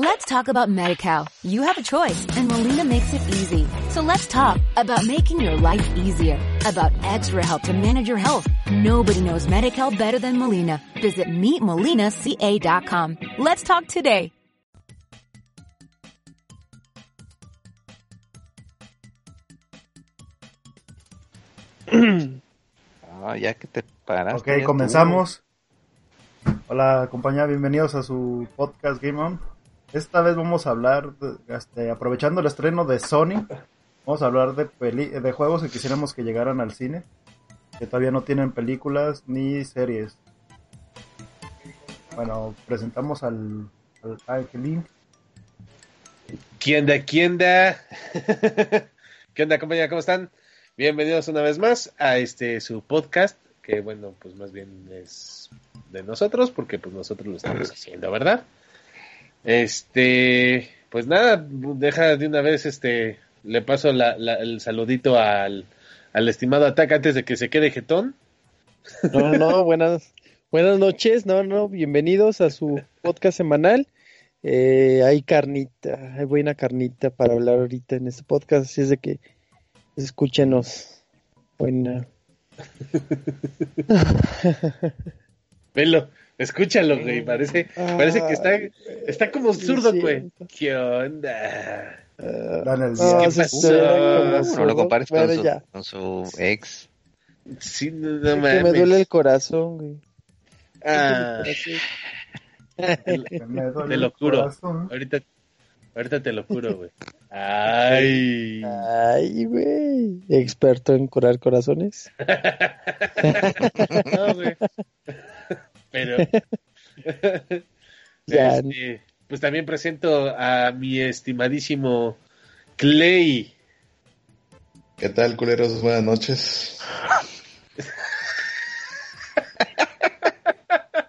Let's talk about MediCal. You have a choice and Molina makes it easy. So let's talk about making your life easier, about extra help to manage your health. Nobody knows MediCal better than Molina. Visit meetmolinaca.com. Let's talk today. Ah, ya que te paraste. Ok, ya comenzamos. Hola compañía, bienvenidos a su podcast Game On. Esta vez vamos a hablar, de- este, aprovechando el estreno de Sony, vamos a hablar de, peli- de juegos que quisiéramos que llegaran al cine, que todavía no tienen películas ni series. Bueno, presentamos al, al Angelín. ¿Quién da? ¿Quién da? ¿Qué onda, compañía? ¿Cómo están? Bienvenidos una vez más a este su podcast, que bueno, pues más bien es de nosotros, porque pues nosotros lo estamos haciendo, ¿verdad? Este, pues nada, deja de una vez, este, le paso la- la- el saludito al, al estimado Ataque antes de que se quede jetón. No, no, buenas, buenas noches, no, no, bienvenidos a su podcast semanal. Eh, hay carnita, hay buena carnita para hablar ahorita en este podcast, así es de que escúchenos. Buena. Velo, escúchalo, güey, parece, parece que está, está como zurdo, güey. ¿Qué onda? Día. se pasó? No lo compares con Bueno, su, con su ex. Sí, no, es no que me duele el corazón, güey. Ah. Te lo el juro. corazón. Ahorita, ahorita te lo juro, güey. Ay. Ay, güey, experto en curar corazones. No, güey. Pero. Ya. este, pues también presento a mi estimadísimo Clay. ¿Qué tal, culeros? Buenas noches.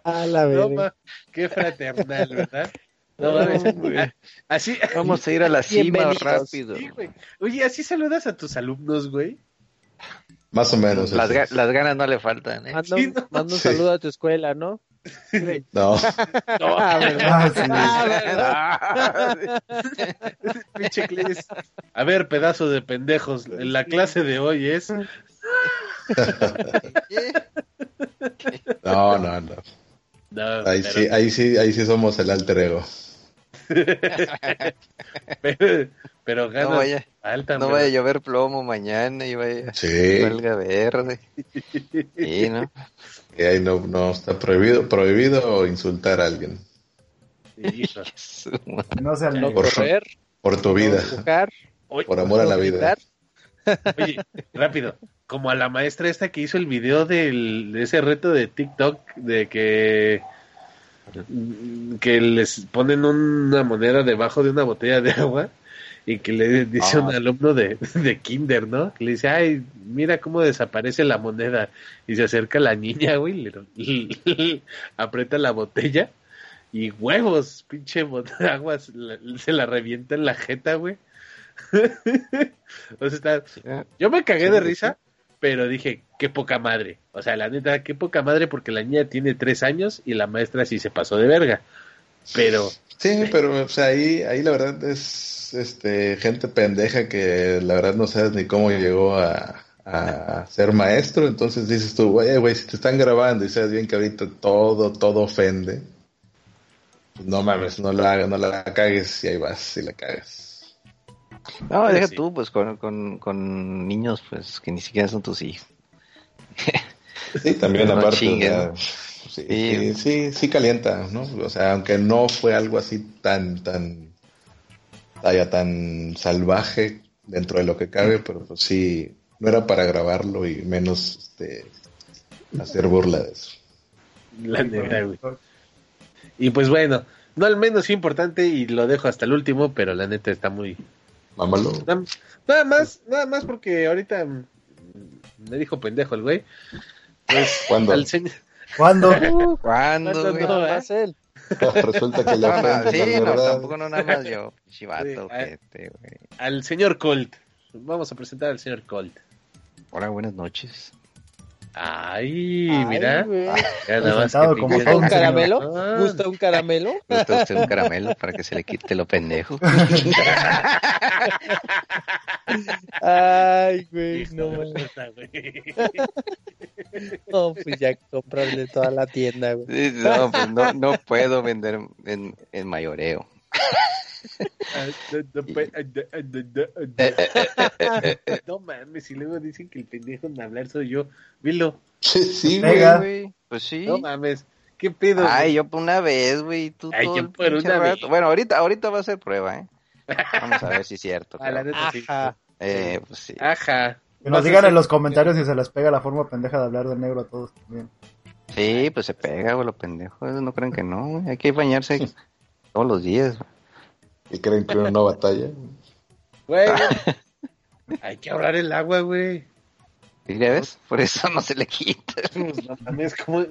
A la No, ma, qué fraternal, ¿verdad? No mames. Así. Vamos a ir a la cima rápido. Sí. Oye, así saludas a tus alumnos, güey. Más o menos. Las, eso. ga- las ganas no le faltan, ¿eh? Manda, Sí, un- no. manda un Sí. saludo a tu escuela, ¿no? No, Ah, ¿verdad? Ah. Pinche A ver, pedazo de pendejos. La clase de hoy es. no, no, no. No, Ahí pero- sí, ahí sí, ahí sí somos el alter ego. pero, pero ganas No vaya, no vaya a llover plomo mañana y vaya Sí, huelga verde. Sí, ¿no? y ahí no, no está prohibido, prohibido insultar a alguien no sea No. Por- correr, por tu no vida, Oye, por amor a la vida. gritar. oye, rápido. Como a la maestra esta que hizo el video del, de ese reto de TikTok de que que les ponen una moneda debajo de una botella de agua y que le dice Ah. un alumno de, de kinder, ¿no? Que le dice, ay, mira cómo desaparece la moneda y se acerca la niña, güey, le, aprieta la botella y huevos, pinche agua se la, se la revienta en la jeta, güey. o sea, está, yo me cagué de risa, pero dije, qué poca madre. O sea, la neta, qué poca madre porque la niña tiene tres años y la maestra sí se pasó de verga. Pero, Sí, pero o sea, ahí, ahí la verdad es este gente pendeja que la verdad no sabes ni cómo llegó a, a ser maestro, entonces dices tú, güey, güey, si te están grabando y sabes bien que ahorita todo, todo ofende, pues no mames, no la, no la cagues y ahí vas si la cagas. No, deja sí. tú, pues con, con, con niños pues que ni siquiera son tus hijos. Sí, también No aparte, o chinguen. sea, sí, Sí. sí, sí, sí calienta, ¿no? O sea, aunque no fue algo así tan, tan, vaya, tan salvaje dentro de lo que cabe, pero pues sí, no era para grabarlo y menos este, hacer burla de eso. la neta, güey. Y pues bueno, no al menos importante y lo dejo hasta el último, pero la neta está muy... Mámalo. Nada, nada más, nada más porque ahorita me dijo pendejo el güey. Pues, ¿Cuándo? al señor... ¿Cuándo? ¿Cuándo, ¿Cuándo güey? no, más él? Resulta que le No, no, ofende sí, no, verdad. tampoco no nada más yo. Sí, Chivato, ah. ojete, güey. al señor Colt. Vamos a presentar al señor Colt. Hola, buenas noches. Ay, Ay, mira. Sentado que como pinche- ¿Gusta un caramelo? Ah. ¿Gusta un caramelo? ¿Gusta usted un caramelo para que se le quite lo pendejo? Ay, güey, no, mames. puta, güey. no, pues ya comprarle toda la tienda, güey. No, pues no, no puedo vender en, en mayoreo. No mames, y luego dicen que el pendejo en hablar soy yo. Vilo, Sí, Pega. güey. Pues sí. no mames. ¿Qué pedo? Ay, güey? yo por una vez, güey. Tú Ay, todo yo por una rato. vez. Bueno, ahorita, ahorita va a ser prueba, ¿eh? Vamos a ver si es cierto. Ah, la neta sí. Ajá. Eh, pues sí. Ajá. Que nos digan en los comentarios si se les pega la forma pendeja de hablar de negro a todos también. Sí, pues se pega, güey, lo pendejo. No creen que no, güey. Hay que bañarse todos los días. güey. ¿Y creen que una batalla? Güey, hay que ahorrar el agua, güey. ¿Sí, ya ves? Por eso no se le quita. Pues, No mames, ¿cómo,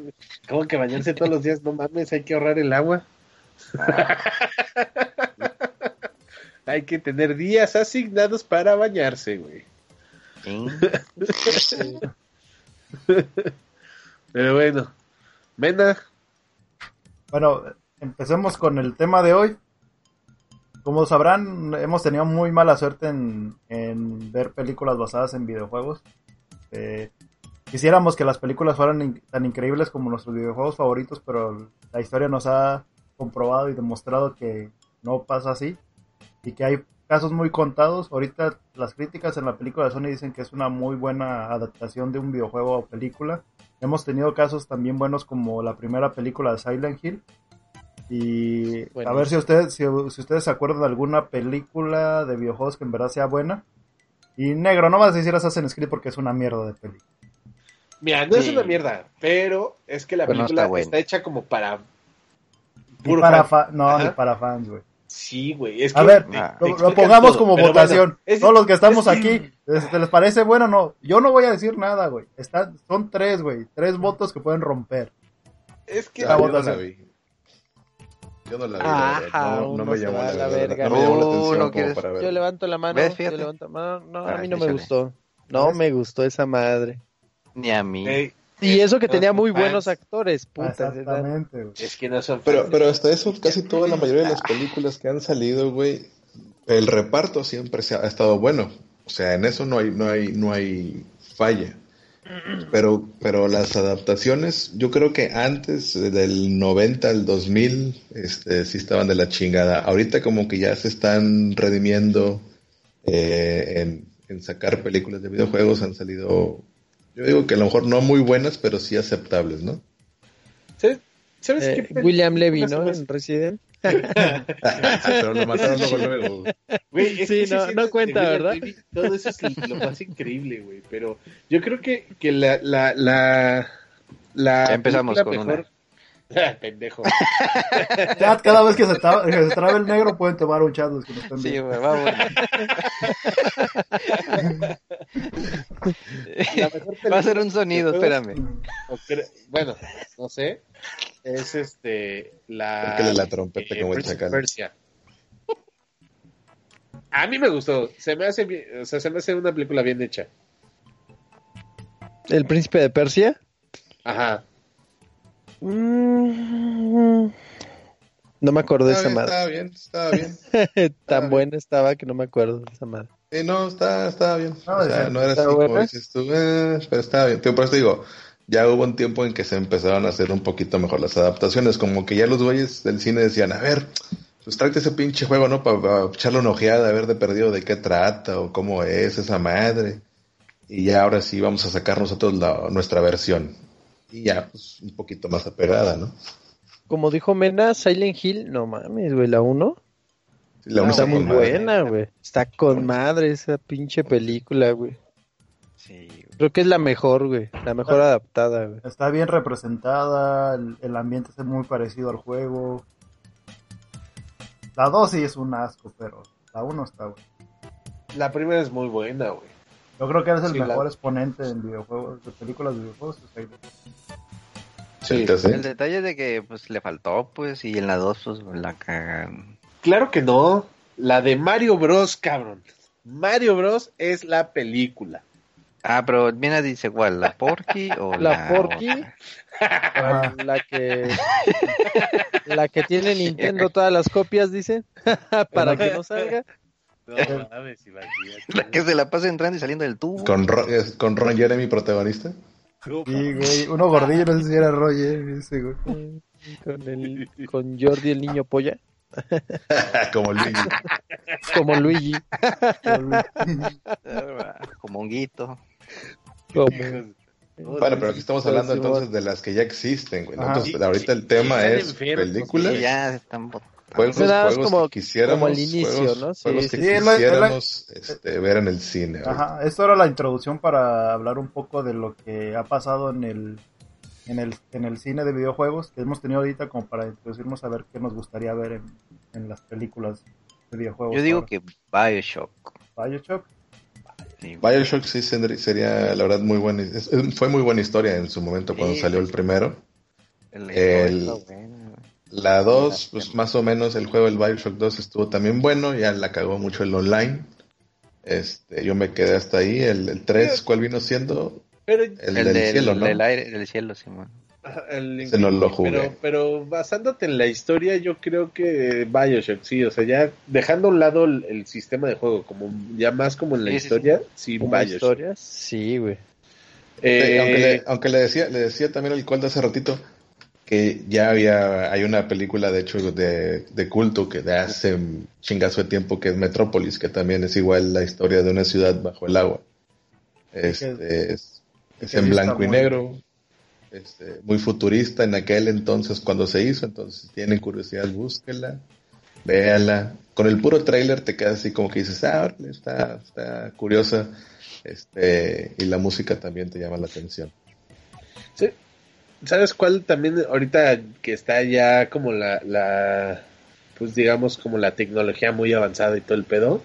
cómo que bañarse todos los días? No mames, hay que ahorrar el agua. hay que tener días asignados para bañarse, güey. Sí. Pero bueno, Mena, Bueno, empecemos con el tema de hoy. Como sabrán, hemos tenido muy mala suerte en, en ver películas basadas en videojuegos. Eh, quisiéramos que las películas fueran in- tan increíbles como nuestros videojuegos favoritos, pero la historia nos ha comprobado y demostrado que no pasa así. Y que hay casos muy contados. Ahorita las críticas en la película de Sony dicen que es una muy buena adaptación de un videojuego o película. Hemos tenido casos también buenos como la primera película de Silent Hill. Y a ver si ustedes, si, si ustedes se acuerdan de alguna película de videojuegos que en verdad sea buena. Y negro, no vas a decir Assassin's Creed porque es una mierda de película. mira, no es una mierda, pero es que la Pero no película está hecha como para... Para fan. fa- no, Ajá. ni para fans, güey. Sí, güey. Es A que ver, te- Ah. te Lo, pongamos todo, como votación. bueno, es- Todos los que estamos es que- aquí, ¿les, les parece bueno o no? Yo no voy a decir nada, güey. Son tres, güey. Tres votos que pueden romper. Es que La yo no la votación. Yo no la vi. Ajá, no, no me llamó la, a la verga. no me llamó la atención no quieres- para ver. Yo levanto la mano. ¿Ves? yo levanto la mano. No, a Ah, mí no me gustó. No ¿Ves? me gustó esa madre. Ni a mí. Ey, Y eso que tenía muy buenos actores, puta. Exactamente, güey. Es que no son Pero, pero hasta eso, casi toda la mayoría de las películas que han salido, güey, el reparto siempre se ha, ha estado bueno. O sea, en eso no hay, no hay, no hay falla. Pero, pero las adaptaciones, yo creo que antes eh, del 90 al 2000, este, sí estaban de la chingada. Ahorita como que ya se están redimiendo eh, en, en sacar películas de videojuegos, han salido, yo digo que a lo mejor no muy buenas, pero sí aceptables, ¿no? ¿Sabes, ¿sabes Eh, qué? William Levy, ¿no? En Resident. Pero lo mataron luego, luego. Güey, es Sí, que sí no- no cuenta, ¿verdad? Todo eso es lo más increíble, güey. Pero yo creo que, que la, la, la, la Ya empezamos con Pendejo. Chat, cada vez que se, tra- que se trabe el negro pueden tomar un chat los que no estén Sí, güey, vamos. Mejor Va a ser un sonido, espérame. Bueno, no sé. Es este. La. Tócale la trompeta como el chacal. Persia. A mí me gustó. Se me hace bien, o sea, se me hace una película bien hecha. El príncipe de Persia. Ajá. Mm, No me acuerdo de esa Estaba madre. bien, estaba bien, estaba bien. Tan bien. buena estaba que no me acuerdo de esa madre. Sí, no, está, estaba bien. No, o sea, sí, no era así está como buena. dices tú, eh, pero estaba bien. Pero por eso te digo, ya hubo un tiempo en que se empezaron a hacer un poquito mejor las adaptaciones, como que ya los güeyes del cine decían, a ver, pues tráete ese pinche juego, ¿no? Para echarle una ojeada, a ver de perdido de qué trata o cómo es esa madre. Y ya ahora sí vamos a sacar nosotros la, nuestra versión. Y ya, pues, un poquito más apegada, ¿no? Como dijo Mena, Silent Hill, no mames, güey, la 1 Sí, la Ah, uno está está muy buena, güey. Está con madre esa pinche película, güey. Sí, güey. Creo que es la mejor, güey. La mejor adaptada, güey. Está bien representada, el, el ambiente es muy parecido al juego. La 2 sí es un asco, pero la 1 está buena. La primera es muy buena, güey. Yo creo que eres el Sí, la- mejor exponente en videojuegos, de películas de videojuegos. Sí, hace- El detalle de que pues le faltó, pues, y en la 2 pues la cagan. Claro que no. La de Mario Bros, cabrón. Mario Bros es la película. Ah, pero viene dice cuál, la Porky o la, La Porky, la que la que tiene Nintendo todas las copias, dice, para que no salga. No mames. La que se la pasa entrando y saliendo del tubo. Con, Ro- es- con Ron Jeremy protagonista. Sí, güey. Uno gordillo, no sé si era Roger. Ese, güey. Con, el, con Jordi el niño polla, Como Luigi. como Luigi, Como honguito. como Bueno, pero aquí estamos hablando entonces de las que ya existen, güey. Entonces, ahorita el tema es enfermos, películas, Sí, ya están juegos, juegos como- que quisiéramos, como el inicio, juegos, ¿no? Sí, juegos sí, que sí. Es la- es la- quisiéramos este, ver en el cine. Ajá, esto era la introducción para hablar un poco de lo que ha pasado en el, en el, en el cine de videojuegos que hemos tenido ahorita como para introducirnos a ver qué nos gustaría ver en, en las películas de videojuegos. Yo digo ahora. que Bioshock. Bioshock. Sí. Bioshock sí sería, la verdad, muy buena. fue muy buena historia en su momento cuando Sí. salió el primero. El. La 2, pues más o menos el juego del Bioshock 2 estuvo también bueno, ya la cagó mucho el online. Este, yo me quedé hasta ahí. El, el 3, ¿cuál vino siendo? Pero El, El, del, del, cielo, ¿no? del aire, del cielo, Simón. Ajá, el Ese no lo jugué. Pero, pero basándote en la historia, yo creo que Bioshock, sí, o sea, ya dejando a un lado el, el sistema de juego, como ya más como en la Sí, sí, historia, sí, como Bioshock. historias, sí, güey. Eh, aunque le, aunque le decía, le decía también al Colt hace ratito que ya había, hay una película de hecho de, de culto que de hace chingazo de tiempo que es Metrópolis, que también es igual la historia de una ciudad bajo el agua. Este, es, es en sí blanco y negro, este, muy futurista en aquel entonces cuando se hizo, entonces si tienen curiosidad búsquela, véala. Con el puro tráiler te quedas así como que dices, ah, está, está curiosa, este, y la música también te llama la atención. sí. ¿Sabes cuál también ahorita que está ya como la, la, pues digamos como la tecnología muy avanzada y todo el pedo?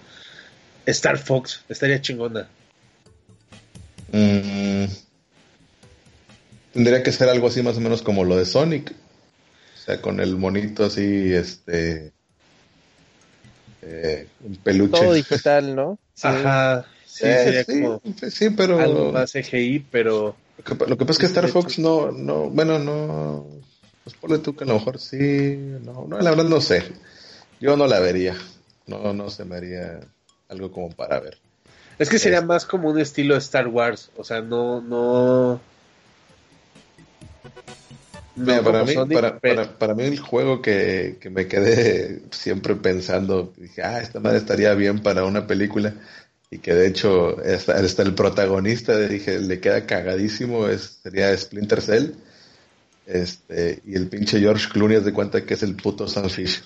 Star Fox, estaría chingona. Mm, tendría que ser algo así más o menos como lo de Sonic. O sea, con el monito así, este... eh, un peluche. Todo digital, ¿no? Sí. Ajá, sí, Eh, sería sí, como sí, pero... algo más CGI, pero Lo que, lo que pasa es que Star Fox no, no, bueno, no... Pues ponle tú que a lo mejor sí, no, no, la verdad no sé. Yo no la vería. No, no se me haría algo como para ver. Es que sería Es- más como un estilo Star Wars, o sea, no, no. Mira, no para, mí, para, para, para mí el juego que, que me quedé siempre pensando, dije, ah, esta madre estaría bien para una película, y que de hecho hasta, hasta el protagonista, dije, le queda cagadísimo, es, sería Splinter Cell, este, y el pinche George Clooney es de cuenta que es el puto Sam Fisher.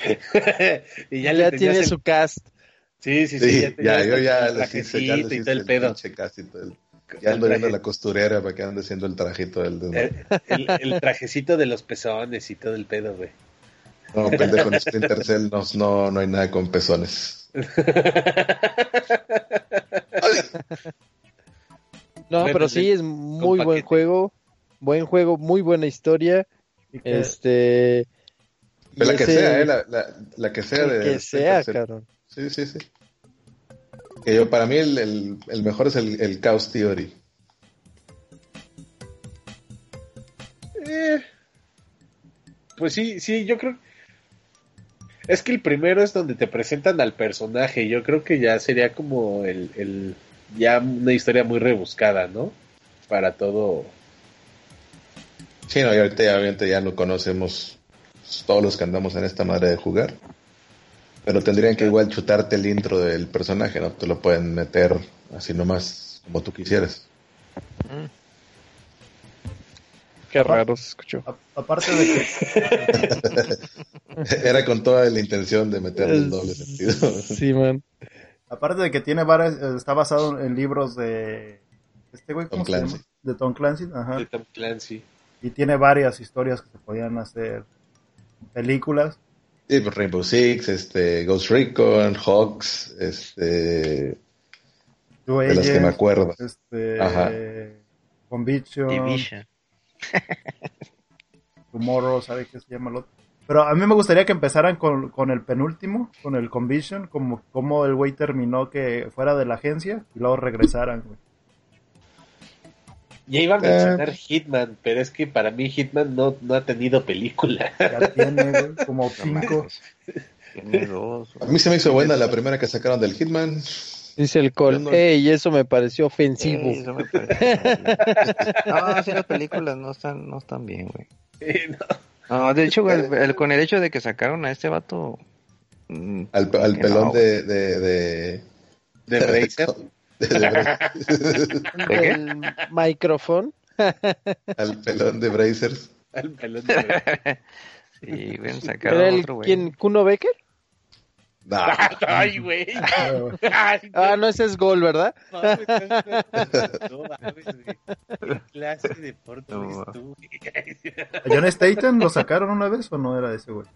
y Ya, ya, le tiene el- su cast. Sí, sí, sí. Sí, ya, ya, yo el ya trajecito hice, ya les y hice todo el el pedo. pinche cast y todo el- ya ando viendo la costurera para que ande haciendo el trajito del desmadre. El, el- el trajecito de los pezones y todo el pedo, güey. No, pendejo, en Splinter Cell no, no, no hay nada con pezones. No, Bueno, pero sí, es muy buen paquete. juego. Buen juego, muy buena historia. Y que- Este. De la que ese- sea, ¿eh? La, la, la que sea de que Splinter sea, Cell. cabrón. Sí, sí, sí. Que yo, para mí el, el, el mejor es el, el Chaos Theory. Eh, pues sí, sí, yo creo. Es que el primero es donde te presentan al personaje. Yo creo que ya sería como el, el ya una historia muy rebuscada, ¿no? Para todo. Sí, no, y ahorita ya, obviamente ya lo conocemos todos los que andamos en esta madre de jugar. Pero tendrían que igual chutarte el intro del personaje, ¿no? Te lo pueden meter así nomás como tú quisieras. Qué raro se escuchó. a- aparte de que Era con toda la intención de meterle el doble sentido. Sí, man. Aparte de que tiene varias, está basado en libros de este güey, ¿cómo Tom se Clancy. llama? De Tom Clancy, ajá. de Tom Clancy. Y tiene varias historias que se podían hacer películas. Sí, pues Rainbow Six, este, Ghost Recon, Hawks, este, de las que me acuerdo. este, Ajá. Conviction, Division. Tomorrow, ¿sabe qué se llama el otro? Pero a mí me gustaría que empezaran con, con el penúltimo, con el Conviction, como, como el güey terminó que fuera de la agencia y luego regresaran, güey. Ya iba a mencionar Hitman, pero es que para mí Hitman no, no ha tenido película. Ya tiene, güey, como cinco. mames. Tiene dos. A mí se me hizo buena la primera que sacaron del Hitman. Dice el Col. No- Ey, eso me pareció ofensivo. Sí, eso me parece. No, sí, las películas no están, no están bien, güey. No. No, de hecho, güey, el- el- con el hecho de que sacaron a este vato. mm, Al, al pelón no, de, de, de, De Bracer. de- de Bra- ¿De qué? El micrófono. al pelón de Brazers. Al pelón de Bracer. Sí, güey, sacaron ¿Era el otro, güey. quién? ¿Kuno Becker? Nah, Ay, güey. Ah, güey. No, ese es gol, ¿verdad? No mames, güey. ¿Qué clase de porto No. es tú? ¿A John Statham lo sacaron una vez o no era ese, güey?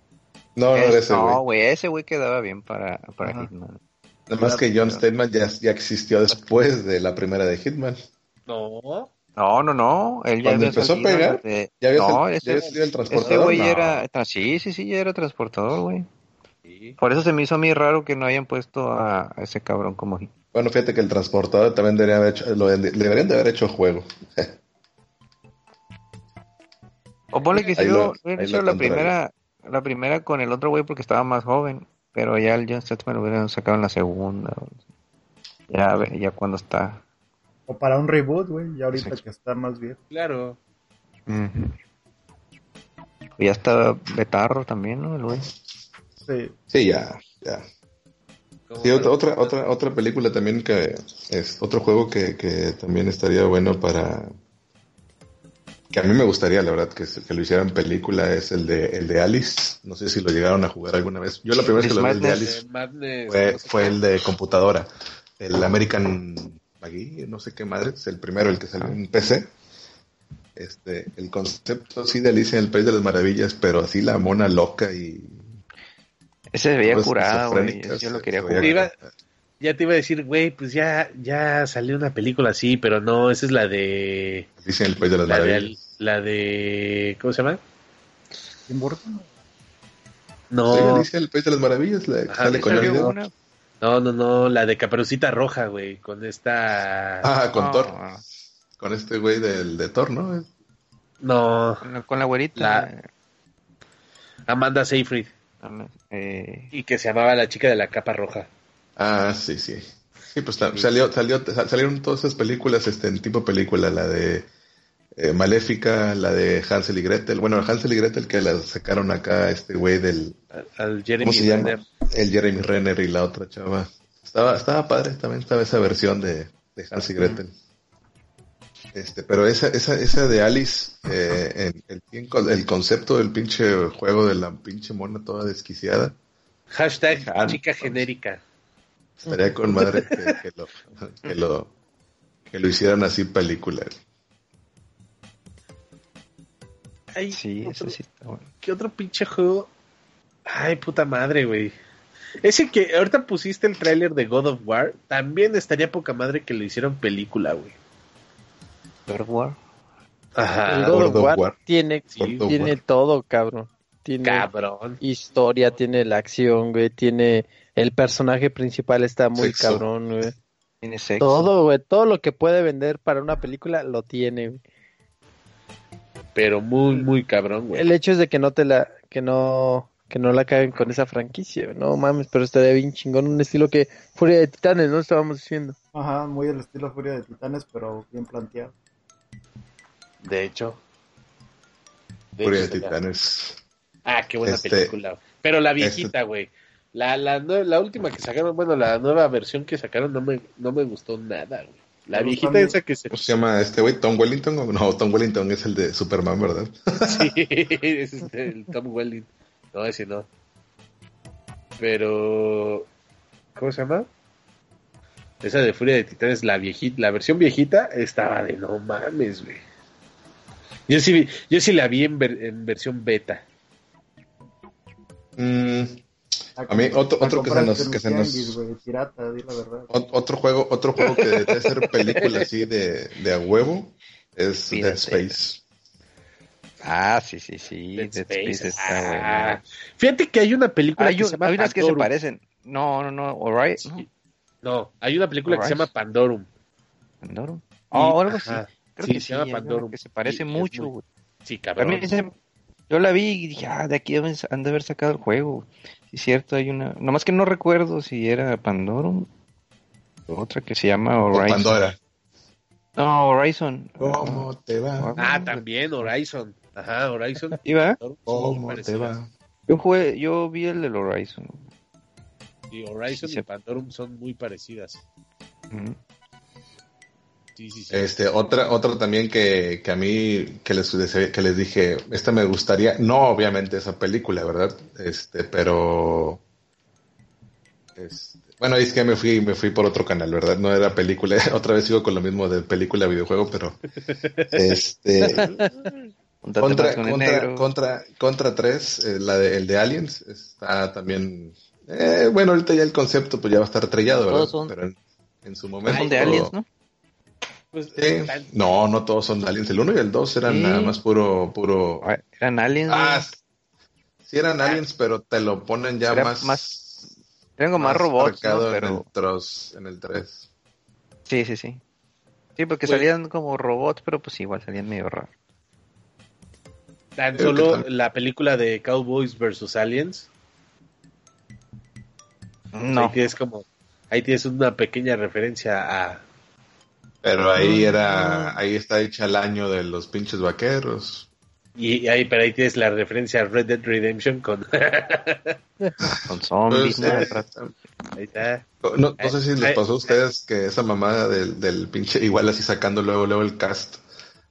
no, no era ese, no, güey. güey, ese güey quedaba bien para, para. Hitman. Nada más que John Statham ya, ya existió después de la primera de Hitman. No. No, no, no. Él ya Cuando había empezó a pegar, ¿Ya había, no, sal- ya ese, había salido el ese transportador? güey No. era. Sí, sí, sí, ya era transportador, güey. Sí. Por eso se me hizo a mí raro que no hayan puesto a, a ese cabrón como Hitman. Bueno, fíjate que el transportador también debería haber hecho, lo, le deberían de haber hecho juego. O ponle que hecho lo la primera, la primera con el otro güey porque estaba más joven. Pero ya el John Statham lo hubieran sacado en la segunda. Ya, ve- ya cuando está. O para un reboot, güey, ya ahorita Sí. que está más bien. Claro. Ujú. Ya está Betarro también, ¿no? El güey. Sí. Sí, ya, ya. Sí, otra, otra, otra, otra película también que es otro juego que, que también estaría bueno para que a mí me gustaría, la verdad, que, lo hicieran película es el de el de Alice. No sé si lo llegaron a jugar alguna vez. Yo la primera vez que lo vi el de. Alice Madness, fue, no sé fue el de computadora, el American Maggie, no sé qué madre, es el primero, el que salió en PC. Este, el concepto así de Alice en el País de las Maravillas, pero así la mona loca y Ese se veía Pues, curado, güey. Yo lo quería jugar. Iba- Ya te iba a decir, güey, pues ya, ya salió una película así, pero no, esa es la de. Alice en el País de las La de, Maravillas. La de. ¿Cómo se llama? Tim Burton. Sí, No, Alicia el País de las Maravillas, la que Ajá, sale con Depp. una. no, no, no, la de Caperucita Roja, güey, con esta. Ah, con No, Thor. Con este güey del de Thor, ¿no? No, Con la, con la güerita. La- Amanda Seyfried, eh, y que se llamaba La chica de la capa roja. Ah, sí, sí. Sí, pues salió, salió, sal- salieron todas esas películas este, en tipo película, la de eh, Maléfica, la de Hansel y Gretel. Bueno, Hansel y Gretel que la sacaron acá este güey del, Al Jeremy ¿cómo se llama? Renner. El Jeremy Renner y la otra chava. Estaba, estaba padre, también estaba esa versión de, de Hansel y Gretel. Este, pero esa, esa, esa de Alice, eh, en- el, el concepto del pinche juego de la pinche mona toda desquiciada, Hashtag Ah, chica genérica. estaría con madre que, que lo, que lo, que lo hicieran así película. Ay, sí, otro- eso sí está bueno. ¿Qué otro pinche juego? Ay, puta madre, güey. Ese que ahorita pusiste el tráiler de God of War, también estaría poca madre que lo hicieron película, güey. God of War. El Ajá, God God of War War. tiene, Sí, God of tiene War. todo, cabrón. Tiene cabrón. historia, tiene la acción, güey. Tiene el personaje principal está muy Sexo. cabrón, güey. Tiene sexo. Todo, güey. Todo lo que puede vender para una película lo tiene. güey. Pero muy, muy cabrón, güey. El hecho es de que no te la, que no, que no la caguen con esa franquicia. güey. No mames, pero estaría bien chingón. Un estilo que Furia de Titanes, ¿no? Estábamos diciendo. Ajá, muy el estilo Furia de Titanes, pero bien planteado. De hecho. De Furia de hecho, Titanes. Ah, qué buena Este- película. Pero la viejita, güey. La, la, nue- la última que sacaron, bueno, la nueva versión que sacaron no me, no me gustó nada, güey. La viejita esa que se... ¿Cómo se llama este güey? ¿Tom Wellington? o- No, Tom Wellington es el de Superman, ¿verdad? Sí, es este, el Tom Welling. No, ese no. Pero... ¿Cómo se llama? Esa de Furia de Titanes, la viejita, la versión viejita, estaba de no mames, güey. Yo sí, vi- yo sí la vi en, ver- en versión beta. Mm, A mí, otro- otro que se nos- que se nos- güey, pirata, di la verdad. ot- otro juego, otro juego que debe ser película así de, de a huevo es Dead. Space. Ah, sí, sí, sí. Dead Dead Space, Space. está Ah, bueno. Fíjate que hay una película Hay, que un- se llama hay unas que se Pandorum. parecen. No, no, no. Alright. Sí. No, hay una película que se Alright. llama Pandorum. ¿no? Y- Oh, algo así. Creo Sí, que se sí, llama Pandorum. que se parece Y es mucho, muy- güey. Sí, cabrón. mí se- yo la vi y dije, ah, de aquí deben, han de haber sacado el juego. Sí, es cierto, hay una. Nomás que no recuerdo si era Pandorum o otra que se llama O Horizon. Pandora. No, Horizon. ¿Cómo te va? Ah, también Horizon. Ajá, Horizon. ¿Y va? Son muy ¿Cómo te va? Yo jugué, yo vi el del Horizon. Y Horizon Sí, y se- Pandorum son muy parecidas. Ujú. Sí, sí, sí. Este, otra, otra también que, que a mí, que les, que les dije, esta me gustaría, no obviamente esa película, ¿verdad? Este, pero, este, bueno, es que me fui, me fui por otro canal, ¿verdad? No era película, otra vez sigo con lo mismo de película, videojuego, pero, este, contra, el contra, contra, contra 3, eh, la de, el de Aliens, está también, eh, bueno, ahorita ya el concepto pues ya va a estar trellado, ¿verdad? Todos son- Pero en, en su momento. son de Aliens, ¿no? Pues, Sí. tan- No, no todos son aliens. El 1 y el 2 eran Sí. nada más puro, puro. Ah, Eran aliens. Ah, sí eran aliens, pero te lo ponen ya Era más, como más robots, ¿no? en, el tros, en el 3. Sí, sí, sí. Sí, porque Pues- salían como robots, pero pues igual salían medio raros. tan Creo solo la película de Cowboys vs. Aliens. No. Ahí tienes como. Ahí tienes una pequeña referencia a. Pero ahí era, ahí está hecha el año de los pinches vaqueros. Y ahí, pero ahí tienes la referencia a Red Dead Redemption con. Con zombies, Pues, ¿no? eh, ahí está. no, no sé si les Ay, pasó a ustedes que esa mamada del, del pinche, igual así sacando luego, luego el cast.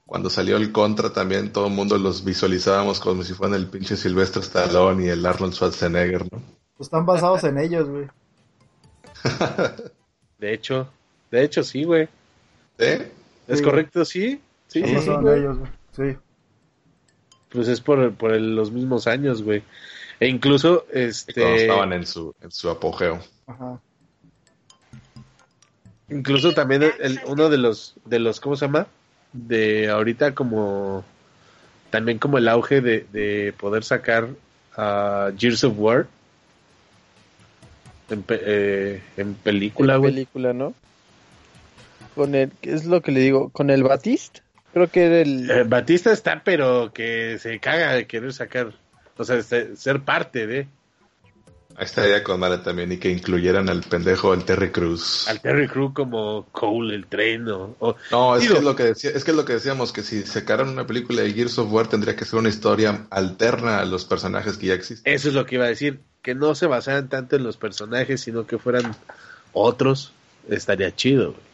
Cuando salió el contra también todo el mundo los visualizábamos como si fueran el pinche Silvestre Stallone y el Arnold Schwarzenegger, ¿no? Pues están basados en ellos, güey. De hecho, de hecho, sí, güey. ¿Eh? ¿Es Sí. correcto? Sí. Sí, sí, sí, basados en güey. ellos, güey. Sí. Pues es por, por el- los mismos años, güey. E incluso, Cuando este. estaban en su, en su apogeo. Ajá. Incluso también el- el- uno de los, de los, ¿cómo se llama? De ahorita como, también como el auge de, de poder sacar a Gears of War en, pe- eh, en película, la güey. película, ¿no? Con el, ¿qué es lo que le digo? Con el Batiste, creo que era el... Eh, Batista está, pero que se caga de querer sacar, o sea, se- ser parte de, Ahí estaría con madre también y que incluyeran al pendejo el Terry Cruz. al Terry Crew como Cole, el tren, o, o- No, es Digo- que es lo que decía, es que es lo que decíamos que si sacaran una película de Gears of War tendría que ser una historia alterna a los personajes que ya existen. Eso es lo que iba a decir, que no se basaran tanto en los personajes, sino que fueran otros, estaría chido, güey.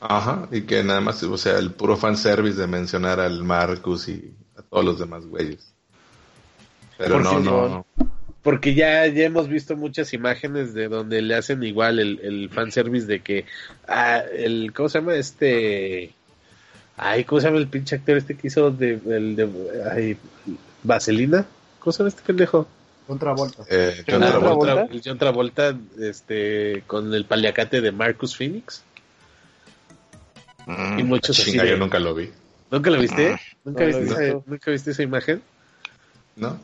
Ajá, y que nada más, o sea, el puro fanservice de mencionar al Marcus y a todos los demás güeyes. Pero no, si no. Porque ya, ya hemos visto muchas imágenes de donde le hacen igual el, el fanservice de que, ah, el, ¿cómo se llama este? Ay, ¿cómo se llama el pinche actor este que hizo de, el de, ay, Vaselina? ¿Cómo se llama este pendejo? Contra vuelta. Eh, John John Travolta. Travolta. el John Travolta, este, con el paliacate de Marcus Phoenix. Mm, Y muchos así Chinga, de- yo nunca lo vi, ¿Nunca lo viste? ¿Nunca, No viste esa, visto. ¿Nunca viste esa imagen? ¿no?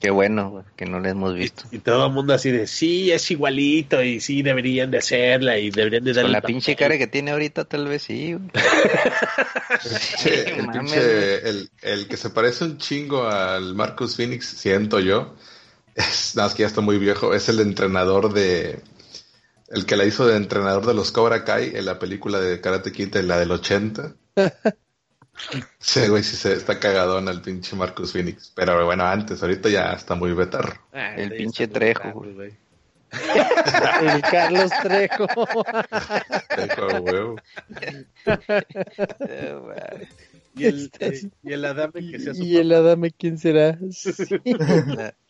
Qué bueno, que no la hemos visto. Y todo el mundo así de, sí, es igualito y sí, deberían de hacerla y deberían de darle Con la el pinche papel". cara que tiene ahorita, tal vez sí. Sí, el, pinche, el, el que se parece un chingo al Marcus Phoenix, siento yo, es, nada más que ya está muy viejo, es el entrenador de, el que la hizo de entrenador de los Cobra Kai en la película de Karate Kid, en la del 80. Sí, güey, sí se está cagadón al pinche Marcus Phoenix. Pero bueno, antes, ahorita ya está muy betarro. Ah, El pinche Trejo, güey. güey. El Carlos Trejo. Dejo, huevo. Güey. Y el, Estás- eh, y el Adame que sea su y el Adame, ¿quién será? Sí.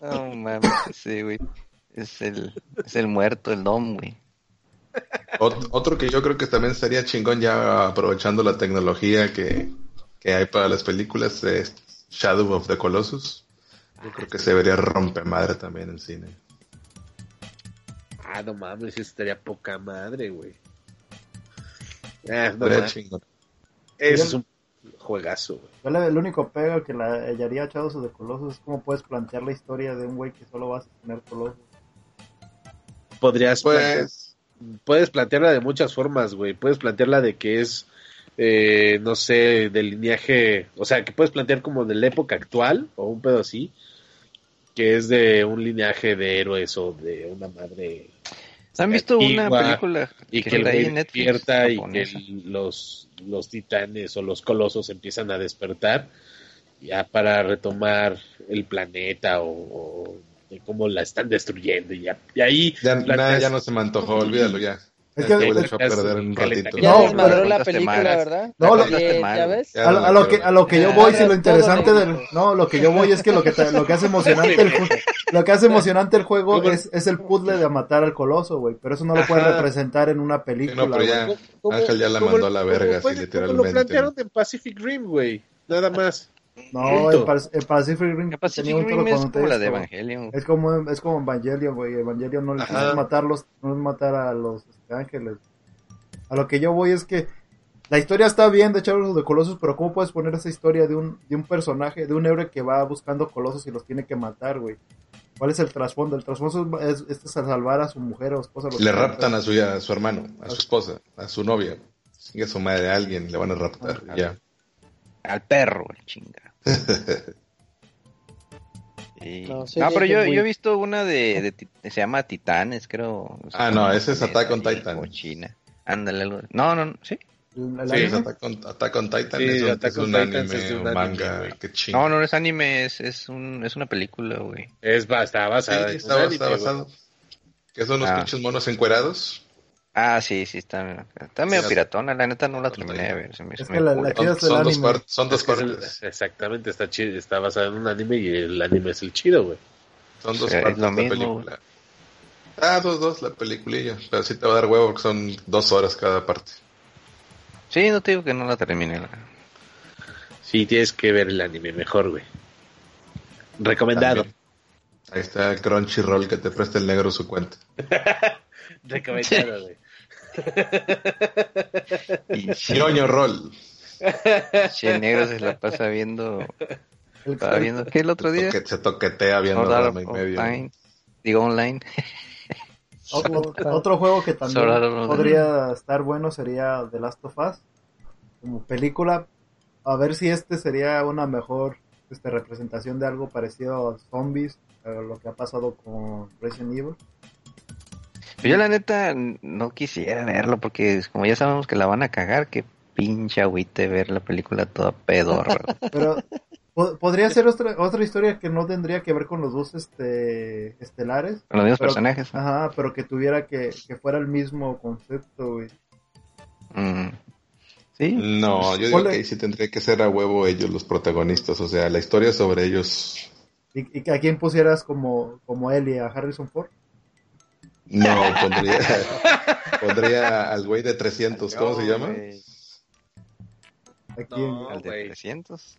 No mames, sí, güey. Es el, es el muerto, el Dom, güey. Ot- otro que yo creo que también estaría chingón ya aprovechando la tecnología que, que hay para las películas es Shadow of the Colossus. Yo creo que se debería romper madre también en cine. Ah, no mames, eso estaría poca madre, güey. Ah, no Estaría mames. chingón. Ese es un juegazo, güey. Yo le- el único pega que la hallaría a Shadows of the Colossus es cómo puedes plantear la historia de un güey que solo vas a tener colosos. Podrías plantear- Pues, puedes plantearla de muchas formas, güey. Puedes plantearla de que es eh, no sé, del lineaje, o sea, que puedes plantear como de la época actual o un pedo así, que es de un lineaje de héroes o de una madre ¿Han visto una película y que, está el güey despierta y que el- los, los titanes o los colosos empiezan a despertar ya para retomar el planeta o, o de cómo la están destruyendo y, ya, y ahí Ya, ya no se me antojó, olvídalo ya. Es que- es- echó a perder en un ratito. Ya No, desmadró la película. ¿verdad? No, lo- Eh, ¿Ya ves? A, a lo que a lo que yo voy, si lo interesante del no, lo que yo voy es que lo que te- lo que hace emocionante el lo que hace emocionante el juego es, es el puzzle de matar al coloso, güey, pero eso no lo puedes representar en una película, no, pero ya, ¿Cómo- Ángel ya la mandó a la verga, así literalmente. lo plantearon en Pacific Rim, güey. Nada más. No, el, el Pacific Rim El Pacific Rim es como la de contexto. Evangelion. Es como es como Evangelion, güey. Evangelion no, no es matarlos, no es matar a los este, ángeles. A lo que yo voy es que la historia está bien de Shadow de Colossus, pero ¿cómo puedes poner esa historia de un, de un personaje, de un héroe que va buscando colosos y los tiene que matar, güey? ¿Cuál es el trasfondo? El trasfondo es, es, es salvar a su mujer o esposa. Le raptan a su, a su hermano, a su esposa, a su novia. Sigue su madre a alguien, le van a raptar. Ah, ya. Al perro, el chinga. Sí. No, No, pero yo, muy- yo he visto una de, de ti- se llama Titanes, creo. Ah, no, ese es Attack on Titan. China. Ándale, algo. No, no, no, sí. Sí, es Attack on, Attack on Titan, Sí, es un, Attack es on un Titan anime, es de un un anime, manga, güey. qué chingo. No, no es anime, es, es, un, es una película, güey. Es, está Sí, basada en está, basado. Que son unos Ah. pinches monos encuerados. Ah, sí, sí, está, está medio Sí, piratona, la neta no la terminé de ver. Se me hizo Es que medio la- culera. la chida Son, es el son dos, anime. par- son dos Es que es el- partes. exactamente, está chido, está basado en un anime y el anime es el chido, güey. Son dos Es partes lo la mismo. película. Ah, dos, dos, la peliculilla. Pero sí te va a dar huevo porque son dos horas cada parte. Sí, no te digo que no la terminé. la- Sí, tienes que ver el anime mejor, güey. Recomendado. También. Ahí está Crunchyroll que te presta el negro su cuenta. Recomendado, güey. Y Ñoño Roll. che, negro se la pasa viendo. El- Estaba viendo. ¿Qué el otro día? Que se toquetea viendo Sword Art Rama y medio. Online. Digo online. Otro, otro juego que también podría estar bueno sería The Last of Us como película. A ver si este sería una mejor este, representación de algo parecido a zombies, a lo que ha pasado con Resident Evil. Pero yo la neta no quisiera verlo porque como ya sabemos que la van a cagar, que pinche agüite ver la película toda pedorra. Pero po- podría ser otra, otra historia que no tendría que ver con los dos este, estelares. Con los mismos Pero- personajes. Ajá, pero que tuviera que, que fuera el mismo concepto, güey. Mm. Sí. No, yo digo Ponle- que ahí sí tendría que ser a huevo ellos los protagonistas. O sea, la historia sobre ellos. ¿Y, y a quién pusieras como, como Ellie? ¿A Harrison Ford? No, pondría, pondría al güey de 300. ¿Cómo se llama? ¿A quién? No. Al de güey. 300.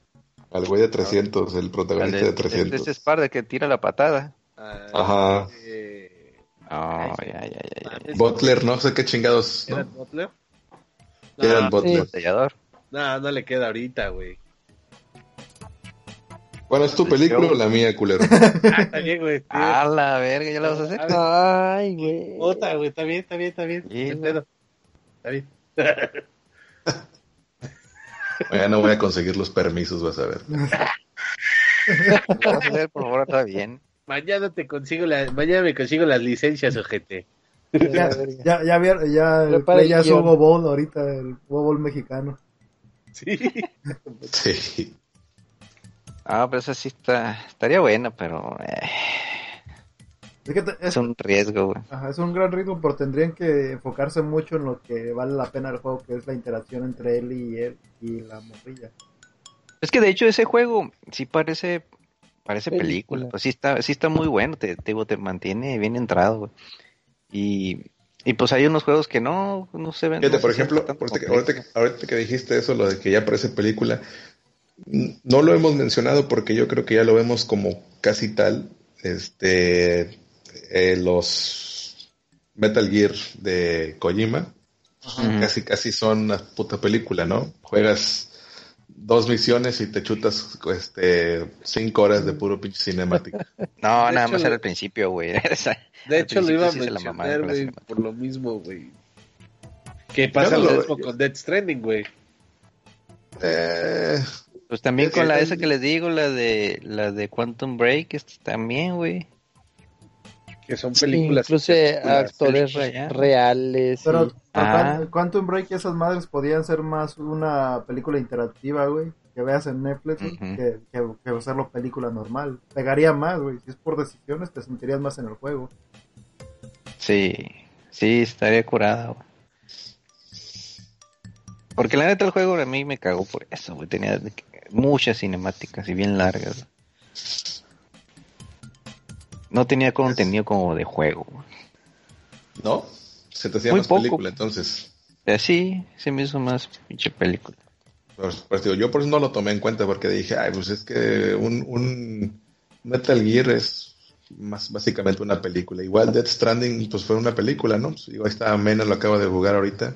Al güey de 300, el protagonista de, de el de 300. ese Sparda que tira la patada. Ajá. eh, Oh, ya, ya, ya, ya. Butler, no sé qué chingados. ¿Era ¿no? Butler? Gerard No, Butler. Batallador. no, no le queda ahorita, güey. Bueno, ¿es tu película o la mía, culero? Ah, está bien, güey. bien. A la verga, ¿ya la vas a hacer? Ay, güey. Puta, güey, está bien, está bien, está bien. Está bien. Ya no voy a conseguir los permisos, vas a ver. ¿La vas a hacer, por favor, está bien. Mañana te consigo la, mañana me consigo las licencias, ojete. Ya, ya, ya, vi- ya, el Play ya es. Hugo Bowl ahorita, el Hugo Bowl mexicano. Sí. Sí. Ah, pero esa sí está, estaría buena, pero eh, Es, que te- es, es un riesgo, güey. ajá, es un gran ritmo, pero tendrían que enfocarse mucho en lo que vale la pena del juego, que es la interacción entre él y él y la morrilla. Es que de hecho ese juego sí parece parece película, Película. pues sí está sí está muy bueno, te te, digo, te mantiene bien entrado, güey. Y y pues hay unos juegos que no no se ven. Fíjate, no por ejemplo, ahorita que, complejos. ahorita que- ahorita que dijiste eso, lo de que ya parece película, no lo hemos mencionado porque yo creo que ya lo vemos como casi tal. Este, eh, los Metal Gear de Kojima, casi casi son una puta película, ¿no? Juegas dos misiones y te chutas este cinco horas de puro pinche cinemática. No, De nada hecho, más era el principio, güey. De hecho, lo iba a mencionar, güey, por lo mismo, güey. Que pasa no lo lo- mismo con Death Stranding, güey. Eh, Pues también con la esa que les digo, la de la de Quantum Break, este también, güey. Que son Sí, películas. incluso películas, actores películas reales. Pero y- Ah. Quan- Quantum Break y esas madres podían ser más una película interactiva, güey. Que veas en Netflix, güey, Ujú. que, que, que hacerlo película normal. Pegaría más, güey. Si es por decisiones, te sentirías más en el juego. Sí, sí, estaría curada, güey. Porque la neta el juego a mí me cagó por eso, güey. Tenía de que- muchas cinemáticas y bien largas. No tenía contenido como de juego. ¿No? Se te hacía Muy más poco. película entonces. Así se me hizo más pinche película. Pues, pues, digo, yo por eso no lo tomé en cuenta porque dije, ay, pues es que un, un Metal Gear es más básicamente una película. Igual Death Stranding pues fue una película, ¿no? Pues, digo, ahí está Mena, lo acabo de jugar ahorita.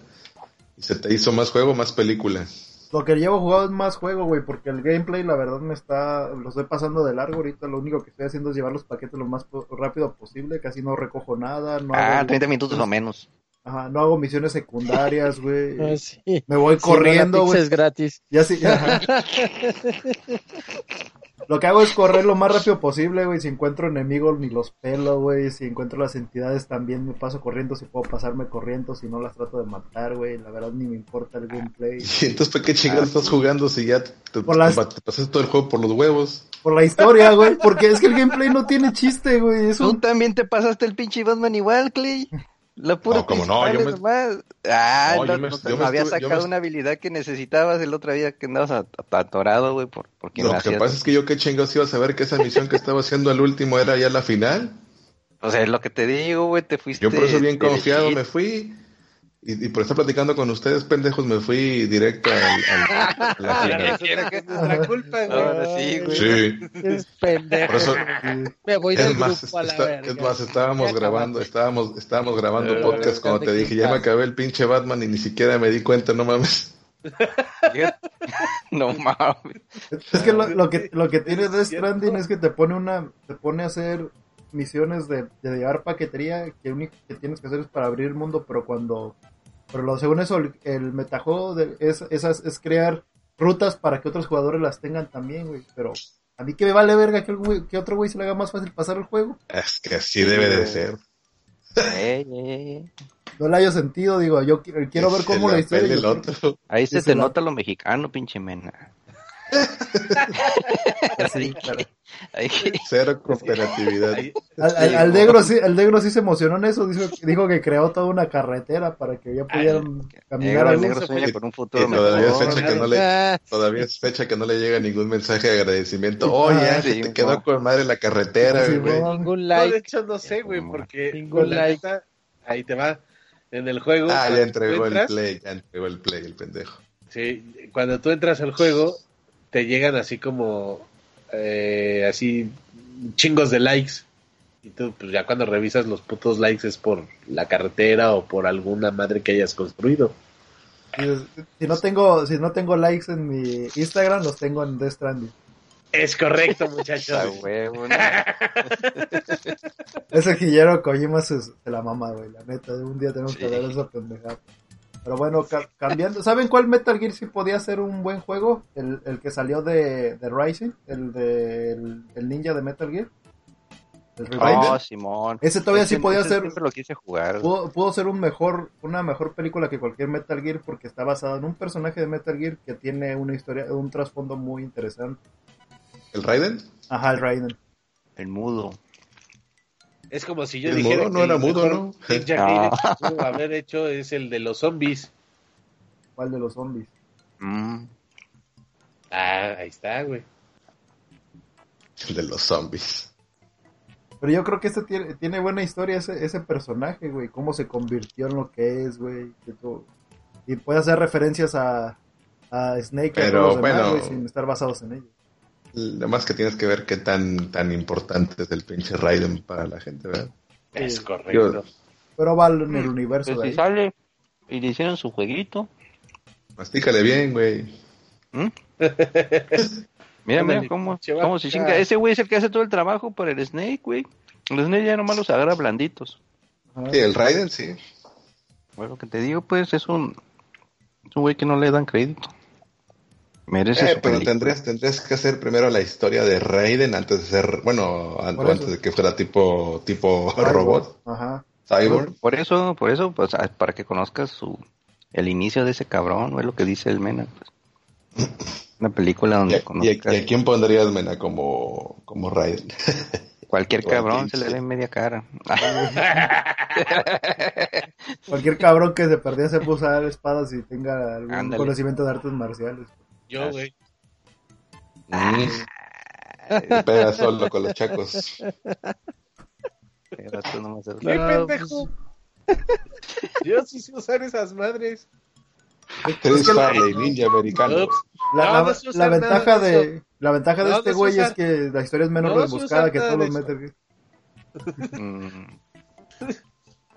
Y se te hizo más juego, más película. Lo que llevo jugado es más juego, güey, porque el gameplay, la verdad, me está. Lo estoy pasando de largo ahorita. Lo único que estoy haciendo es llevar los paquetes lo más po- rápido posible. Casi no recojo nada. No Ah, hago, 30 minutos o menos. Ajá, no hago misiones secundarias, güey. Ah, sí. Me voy Sí, no, corriendo, güey. es gratis. Ya sí, ajá. Lo que hago es correr lo más rápido posible, güey. Si encuentro enemigos, ni los pelo, güey. Si encuentro las entidades, también me paso corriendo. Si puedo pasarme corriendo, si no las trato de matar, güey. La verdad, ni me importa el gameplay. Y entonces, ¿para qué chingados estás jugando si ya te, las- te pasaste todo el juego por los huevos? Por la historia, güey. Porque es que el gameplay no tiene chiste, güey. Es Tú también te pasaste el pinche Batman igual, Clay. La pura No, ¿cómo no? Yo me- nomás. Ah, No, no, yo me- yo me había estuve- sacado me- una habilidad que necesitabas el otro día que andabas at- at- atorado, güey, por, porque Lo que pasa es que yo qué chingados iba a saber que esa misión que estaba haciendo al último era ya la final. O sea, es lo que te digo, güey, te fuiste... Yo por eso bien confiado me fui. Y, y por estar platicando con ustedes, pendejos, me fui directo al, al- a la final. Que es nuestra culpa, güey. Ahora sí, güey. Sí, Es pendejo. por eso, Me voy del es más, grupo a la está- verga. es más, estábamos grabando, estábamos, estábamos grabando Eh, podcast cuando te dije, ya me acabé el pinche Batman y ni siquiera me di cuenta, no mames. No mames. Es que lo, lo que lo que tiene Death Stranding es que te pone una te pone a hacer misiones de, de llevar paquetería que único que tienes que hacer es para abrir el mundo, pero cuando pero lo según eso el, el metajuego de es, esas es crear rutas para que otros jugadores las tengan también, güey, pero a mí que me vale verga que, el güey- que otro güey se le haga más fácil pasar el juego. Es que así debe de ser. No le haya sentido, digo, yo qui- quiero ver cómo la historia. otro. Ahí se te nota lo mexicano, pinche mena. Sí, Cero cooperatividad. Al, al, al negro sí, negro sí se emocionó en eso, dijo, dijo que creó toda una carretera para que ya pudieran caminar Negro, a el negro gusto. sueña con un futuro Y todavía es fecha que no le, todavía es fecha que no le llega ningún mensaje de agradecimiento. Oye, Ah, se sí, te quedó con madre la carretera, Sí, güey. No, de hecho no sé, güey, porque Ningún la like. neta, ahí te va. En el juego. Ah, ya entregó el play, ya entregó el play, el pendejo. Sí, cuando tú entras al juego, te llegan así como, eh, así, chingos de likes. Y tú, pues ya cuando revisas los putos likes es por la carretera o por alguna madre que hayas construido. Si no tengo, si no tengo likes en mi Instagram, los tengo en Death Stranding. Es correcto, muchachos. Huevo, ¿no? Ese Guillermo Kojima se, se la mama, güey, la neta. Un día tenemos que Sí. ver esa pendejada. Pero bueno, ca- cambiando. ¿Saben cuál Metal Gear sí podía ser un buen juego? El, el que salió de, de Rising, el de el, el ninja de Metal Gear. El. Oh, Simón. Ese todavía sí Ese- podía ese ser. Siempre lo quise jugar. Pudo, pudo ser un mejor, una mejor película que cualquier Metal Gear porque está basada en un personaje de Metal Gear que tiene una historia, un trasfondo muy interesante. ¿El Raiden? Ajá, el Raiden. El mudo. Es como si yo El dijera mudo no que era el mudo, mejor ¿no? Ninja No. Gaiden que pudo haber hecho es el de los zombies. ¿Cuál de los zombies? Mm. Ah, ahí está, güey. El de los zombies. Pero yo creo que este tiene, tiene buena historia ese, ese personaje, güey. Cómo se convirtió en lo que es, güey. Y puede hacer referencias a, a Snake y a Pero, todos los demás, bueno. güey, sin estar basados en ellos. Nada más que tienes que ver qué tan, tan importante es el pinche Raiden para la gente, ¿verdad? Es correcto. Pero va en el universo Pues de si ahí. sale y le hicieron su jueguito. Mastícale bien, güey. Mira, Ándale, mira cómo, cómo se chinga. Ese güey es el que hace todo el trabajo para el Snake, güey. El Snake ya nomás los agarra blanditos. Sí, el Raiden, sí. Bueno, lo que te digo, pues, es un, es un güey que no le dan crédito. Merece Eh, su pero película. tendrías, tendrías que hacer primero la historia de Raiden antes de ser, bueno, antes de que fuera tipo, tipo Cyborg. robot, Ajá. cyborg. Por eso, por eso, pues para que conozcas su el inicio de ese cabrón, no es lo que dice el Mena. Pues. Una película ¿Y, donde y a- conozcas y a quién pondrías, Mena, como, como Raiden? cualquier cabrón se le ve media cara. Cualquier cabrón que se perdía se puso a usar espadas y tenga algún Ándale. conocimiento de artes marciales. Yo, güey. Mm. Pega solo con los chacos. Pero tú. ¡Qué pendejo! Yo sí sé usar esas madres. Chris Farley, ninja americano. La, ventaja de la ventaja de este güey es que la historia es menos rebuscada que todos los Metal Gear. Mm,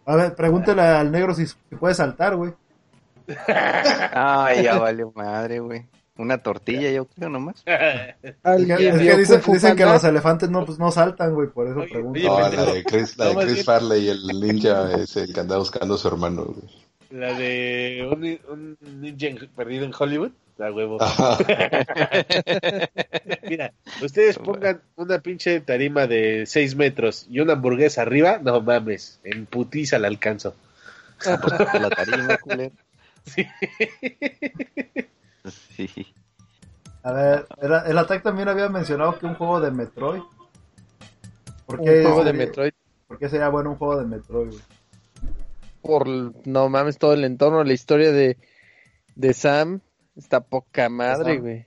A ver, pregúntale al negro si, si puede saltar, güey. Ay, ya valió madre, güey. Una tortilla, yo creo nomás. ¿Alguien vio dicen, Kung Fu dicen que Panda? los elefantes no, pues, no saltan, güey, por eso Oye, pregunto. oye, No, la de Chris, la de Chris bien- Farley, el ninja ese que andaba buscando a su hermano. güey. La de un, un ninja en- perdido en Hollywood. La huevo. Ajá. Mira, ustedes pongan una pinche tarima de 6 metros y una hamburguesa arriba, no mames, en putiza la alcanzo. Pues, la tarima, culero. Sí. Sí. A ver, el, el Attack también había mencionado que un juego de Metroid. ¿Por Un qué juego de sería- Metroid. ¿Por qué sería bueno un juego de Metroid, güey? Por, no mames, todo el entorno, la historia de, de Sam. Está poca madre, güey.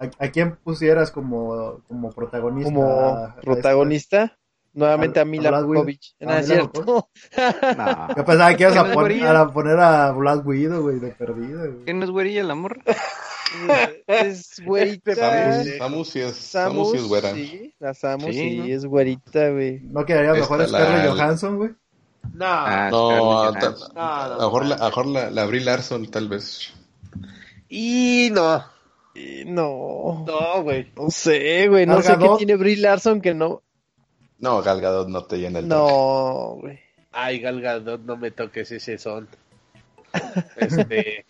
¿A, a quién pusieras como, como protagonista? Como a protagonista, nuevamente a a Mila. A No, es cierto. No. Yo pensaba que ibas a, poner a Black Widow, güey, de perdida, güey. ¿Quién no es güerilla la morra? es güerita. Samus, Samus sí es, Samus sí es güera. sí, la Samus Sí, sí, ¿no? es güerita, güey. ¿No quedaría mejor Scarlett la- Johansson, güey? No, Ah, No, a lo mejor, la, a lo mejor la, la Brie Larson, tal vez. Y no, Y No, no, güey. no sé, güey. No sé qué tiene Brie Larson que no. No, Gal Gadot no te llena el. No, güey. Ay, Gal Gadot, no me toques ese son. Este.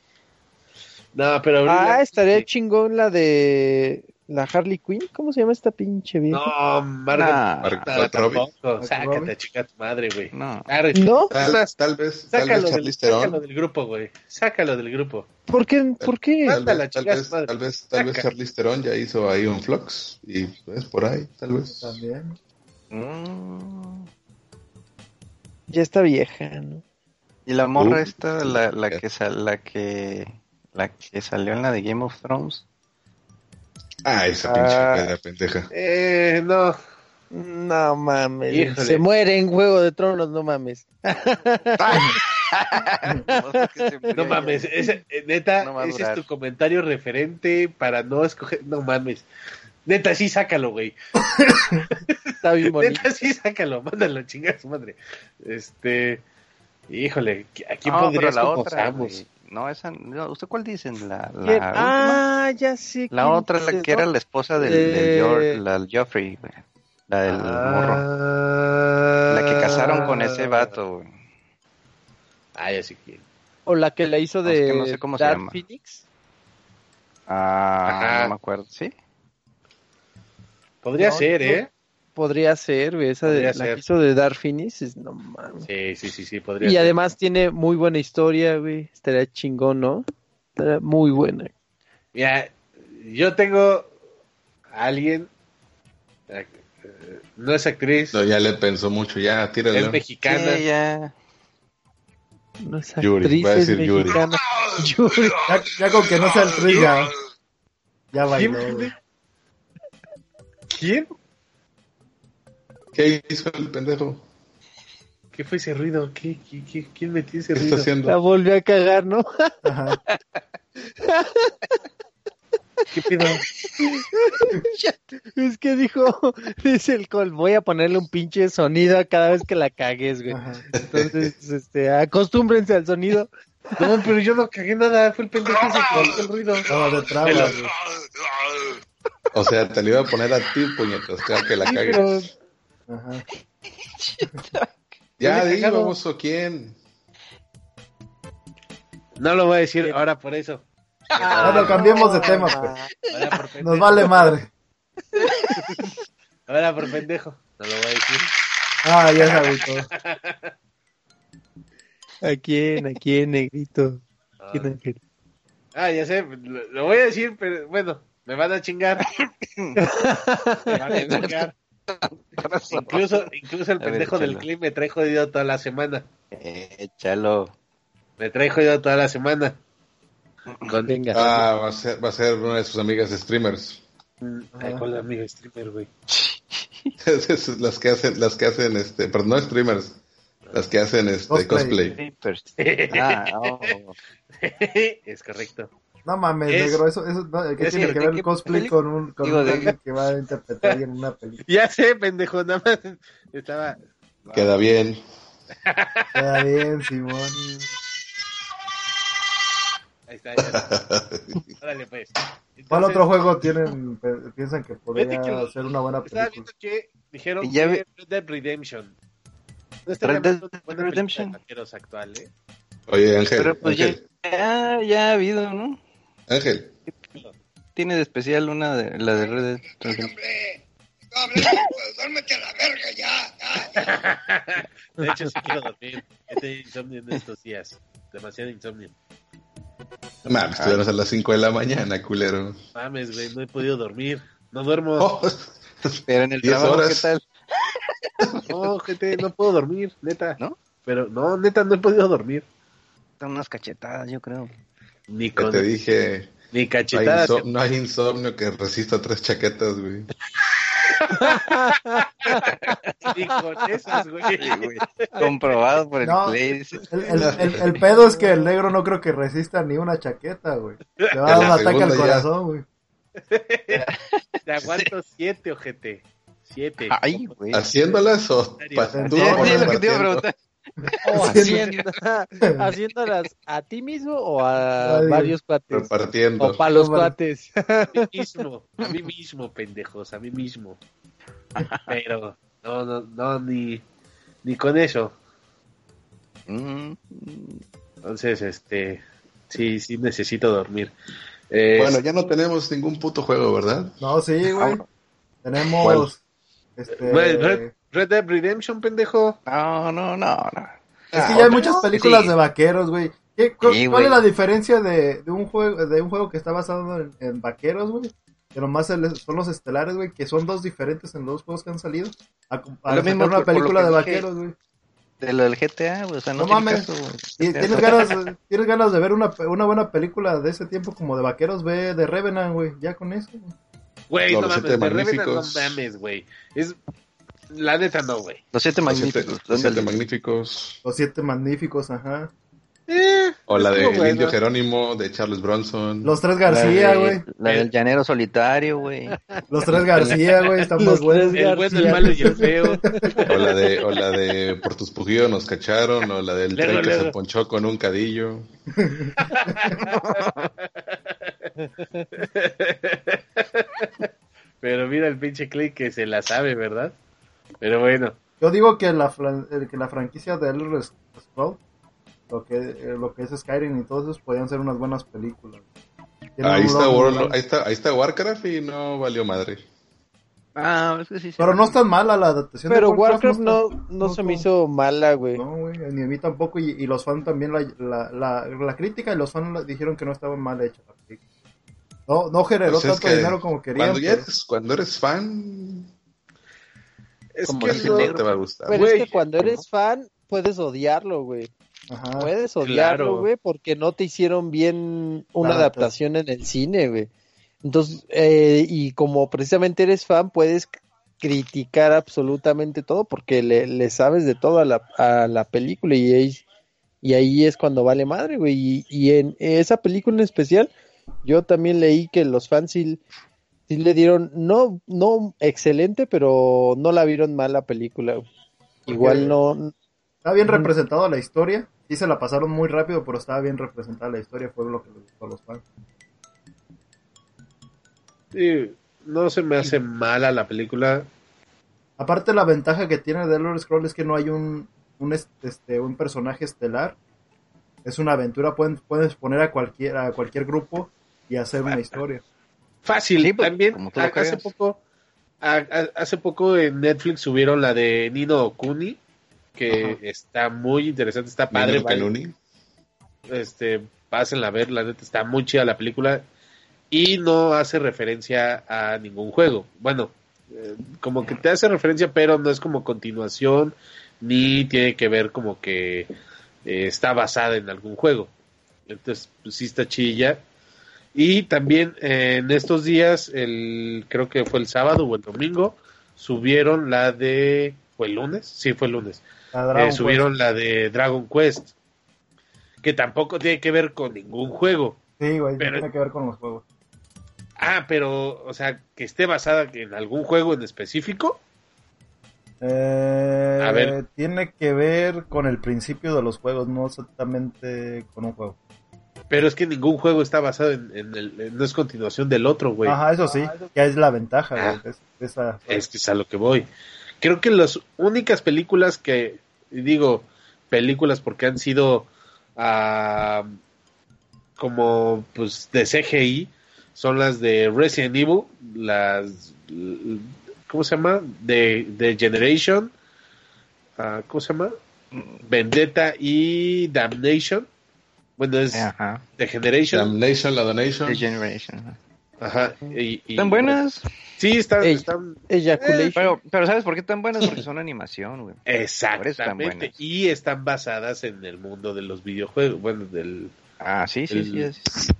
No, pero. Ah, estaría sí. chingón la de la Harley Quinn. ¿Cómo se llama esta pinche vieja? No, Margot. Nah, Margot tampoco. Sácate chica tu madre, güey. No. Arre, ¿No? Tal, vez, tal Sácalo vez del, sácalo grupo, güey. Sácalo del grupo. ¿Por qué? ¿Por qué? Tal Mándala, vez, tal vez, tal vez, tal vez Saca. Charlize Theron ya hizo ahí un flux y es por ahí, tal vez. También. Mm. Ya está vieja, ¿no? Y la morra Uh, esta, la, la que sal- la que la que salió en la de Game of Thrones. Ah, esa Ah. pinche peda pendeja. Eh, no. No mames. Híjole. Se muere en Juego de Tronos, no mames. No mames, eh, neta, No ese es tu comentario referente para no escoger. No mames. Neta, sí, sácalo, güey. Está bien bonito. Neta, sí, sácalo. Mándalo, chinga a su madre. Este. Híjole, ¿a quién No, la como otra. Samus? No, esa. no, ¿Usted cuál dicen? La, la. Ah, ya sé. La otra, la que era ¿no? la esposa del, Eh, del George- la Joffrey, güey. La del morro. Ah. La que casaron con ese vato, güey. Ah, ya sé quién. O la que la hizo No, es de que no sé cómo se Dark llama. Phoenix. Ah, Ajá. no me acuerdo. ¿Sí? Podría No, ser. ¿eh? Podría ser, güey. Esa de, Podría la ser. que hizo de Dark Phoenix. es- no mames. Sí, sí, sí, sí, podría Y ser. además tiene muy buena historia, güey. Estaría chingón, ¿no? Estaría muy buena. Mira, yo tengo a alguien. eh, No es actriz, No, ya le pensó mucho, ya, tírale. es mexicana. Sí, ya. No es Yuri, actriz, va a es decir Yuri. mexicana. Yuri. Ya, ya con que no sea el ya. Bailó, güey. ¿Quién? ¿Qué hizo el pendejo? ¿Qué fue ese ruido? ¿Qué, qué, qué- quién metió ese ¿Qué está ruido? La haciendo? volvió a cagar, ¿no? Ajá. ¿Qué pedo? Es que dijo, dice el Col, voy a ponerle un pinche sonido a cada vez que la cagues, güey. Ajá. Entonces, este, acostúmbrense al sonido. No, pero yo no cagué nada, fue el pendejo que hizo el ruido. No, de traba, Me lo- güey. O sea, te lo iba a poner a ti, puñetas, que la cagues. Ajá. Ya, di, vamos, ¿o quién? No lo voy a decir ahora por eso. Bueno, cambiemos de tema, pues. Nos vale madre. Ahora por pendejo. No lo voy a decir. Ah, ya se agüitó. ¿A quién? ¿A quién, negrito? Ah, ¿Quién, Ángel? Ah, ya sé, lo, lo voy a decir, pero bueno, me van a chingar. me van a chingar. Incluso, incluso el A ver, pendejo del clip me trae jodido toda la semana. Échalo. Me trae jodido toda la semana. Con, Venga. Ah, va a ser, va a ser una de sus amigas streamers. Ay, con la amiga streamer, güey. Las que hacen, las que hacen este, pero no streamers, las que hacen este Cosplay. cosplay. Ah, oh. es correcto. No mames, Es- negro, eso, eso no, ¿qué es tiene que- que ¿de ver el cosplay peli- con un con Digo, un de- alguien que va a interpretar en una película? Ya sé, pendejo, nada más estaba. Queda bien. Queda bien, Simón. Ahí está, ya. Órale, pues. ¿Cuál Entonces, otro juego tienen, piensan que podría que ser una buena Estaba película? viendo que dijeron Ya que Red Dead Redemption. No estaría Red Dead película Redemption. actual, ¿eh? Oye, Ángel, Pero pues Ángel, ya, ya ha habido, ¿no? Ángel, Tiene de especial una de la de Red Dead Redemption. hombre. Pues, duérmete a la verga ya, ya, ya. De hecho, sí quiero dormir. He tenido insomnio en estos días. Demasiado insomnio. mames, estuvieron a las 5 de la mañana, culero. Mames, güey, no he podido dormir. No duermo. Oh, Pero en el 10 trabajo, ¿qué horas. tal? No, gente, no puedo dormir, neta. ¿No? Pero no, neta, no he podido dormir. Son unas cachetadas, yo creo. Ni que con, te dije, ni no hay, cachetadas. inso- no hay insomnio que resista tres chaquetas, güey. Ni con esas, güey. Sí, güey. Comprobado por el No. Play. El, el, el, el pedo es que el negro no creo que resista ni una chaqueta, güey. Le va a dar un ataque al ya. corazón, güey. Te aguanto siete, ojete. Siete. Ay, güey. ¿Haciéndolas o Sí, tú Sí, o sí, es lo que te iba a preguntar. ¿O Haciendo- haciendo- haciéndolas a ti mismo o a Ay, varios cuates? Repartiendo. O para los Vale. cuates. A mí mismo, a mí mismo, pendejos, a mí mismo. Pero, no, no, no, ni, ni con eso. Entonces, este, sí, sí necesito dormir. Eh, Bueno, ya no tenemos ningún puto juego, ¿verdad? No, sí, güey. Tenemos. ¿Cuál? Este. Red, Red- Red Dead Redemption, pendejo. No, no, no, no. Es que ya hay muchas películas Sí. de vaqueros, güey. ¿Qué- cu- Sí, ¿Cuál es la diferencia de, de un juego de un juego que está basado en, en vaqueros, güey? Que nomás el- son los estelares, güey, que son dos diferentes en los dos juegos que han salido. A, a Lo mismo una por- por lo película de vaqueros, güey. De lo del GTA, güey. O sea, no, No tiene mames. caso, güey. Y tienes ganas, de- tienes ganas de ver una, una buena película de ese tiempo como de vaqueros, ve de Revenant, güey. Ya con eso. güey. No, mames, de Revenant no mames, güey. Es, la neta no, güey. Los siete Los siete, magníficos. los siete magníficos. Los siete magníficos, ajá. Eh, O la de bueno. Indio Jerónimo, de Charles Bronson. Los tres García, güey. La del llanero solitario, güey. Los tres García, güey. Están más Los buenos. tres El bueno, el García. malo y el feo. O la de, o la de Por tus pujíos nos cacharon, o la del tren que se ponchó con un cadillo. Pero mira el pinche click que se la sabe, ¿verdad? Pero bueno. Yo digo que la, eh, que la franquicia de Elder Scrolls, lo que, eh, lo que es Skyrim y todos esos, podían ser unas buenas películas. Ahí está, World- ahí está, ahí está Warcraft y no valió madre. Ah, es que sí. sí. Pero no es tan mala la adaptación Pero de Warcraft está- no, no se me hizo mala, güey. No, güey, ni a mí tampoco. Y, y los fans también, la, la, la, la crítica y los fans la- dijeron que no estaba mal hecha la película. No, no generó Pues es tanto que dinero como querían. Cuando, pero- eres, cuando eres fan, Es Como que no- te va a gustar. Pero Güey. es que cuando eres fan, puedes odiarlo, güey. Ajá. Puedes odiarlo, Claro. güey, porque no te hicieron bien una La adaptación en el cine, güey. Entonces, eh, y como precisamente eres fan, puedes criticar absolutamente todo porque le, le sabes de todo a la, a la película y ahí, y ahí es cuando vale madre, güey. Y, y en esa película en especial, yo también leí que los fans sí, sí le dieron, no, no excelente, pero no la vieron mal la película. Igual no, Está bien representada la historia. Sí se la pasaron muy rápido, pero estaba bien representada la historia. Fue lo que les gustó a los fans. sí, no se me hace mala la película. Aparte la ventaja que tiene The Elder Scrolls es que no hay un, un, est- este, un personaje estelar. Es una aventura, pueden, puedes poner a cualquier, a cualquier grupo y hacer una historia. Fácil, Sí, pues, también hace creas. poco a- a- hace poco en Netflix subieron la de Nino Kuni que Ajá. está muy interesante, está padre, Nino este, pásenla a ver, la neta está muy chida la película y no hace referencia a ningún juego. Bueno, eh, como que te hace referencia, pero no es como continuación ni tiene que ver como que eh, está basada en algún juego. Entonces, pues sí está chilla. Y también eh, en estos días, el creo que fue el sábado o el domingo, subieron la de ¿fue el lunes? Sí, fue el lunes. La Eh, subieron la de Dragon Quest, que tampoco tiene que ver con ningún juego. Sí, güey, pero- tiene que ver con los juegos. Ah, pero, o sea, que esté basada en algún juego en específico. Eh, A ver. Tiene que ver con el principio de los juegos, no exactamente con un juego. Pero es que ningún juego está basado en, en el, en- no es continuación del otro, güey. Ajá, eso sí, que es la ventaja, güey, Ah. de- de esa... Es que es a lo que voy. Creo que las únicas películas que, y digo películas porque han sido ah, como pues de CGI, son las de Resident Evil, las, ¿cómo se llama? De, de Generation, ah, ¿cómo se llama? Vendetta y Damnation. Bueno, es Ajá. The Generation. Damnation, la Donation. The Generation. ajá. Y, y- ¿Están buenas? Sí, están, Ey. están Ejaculation. Pero, pero ¿sabes por qué están buenas? Porque son animación, güey. Están Exactamente. Y están basadas en el mundo de los videojuegos. Bueno, del Ah, sí, sí, sí.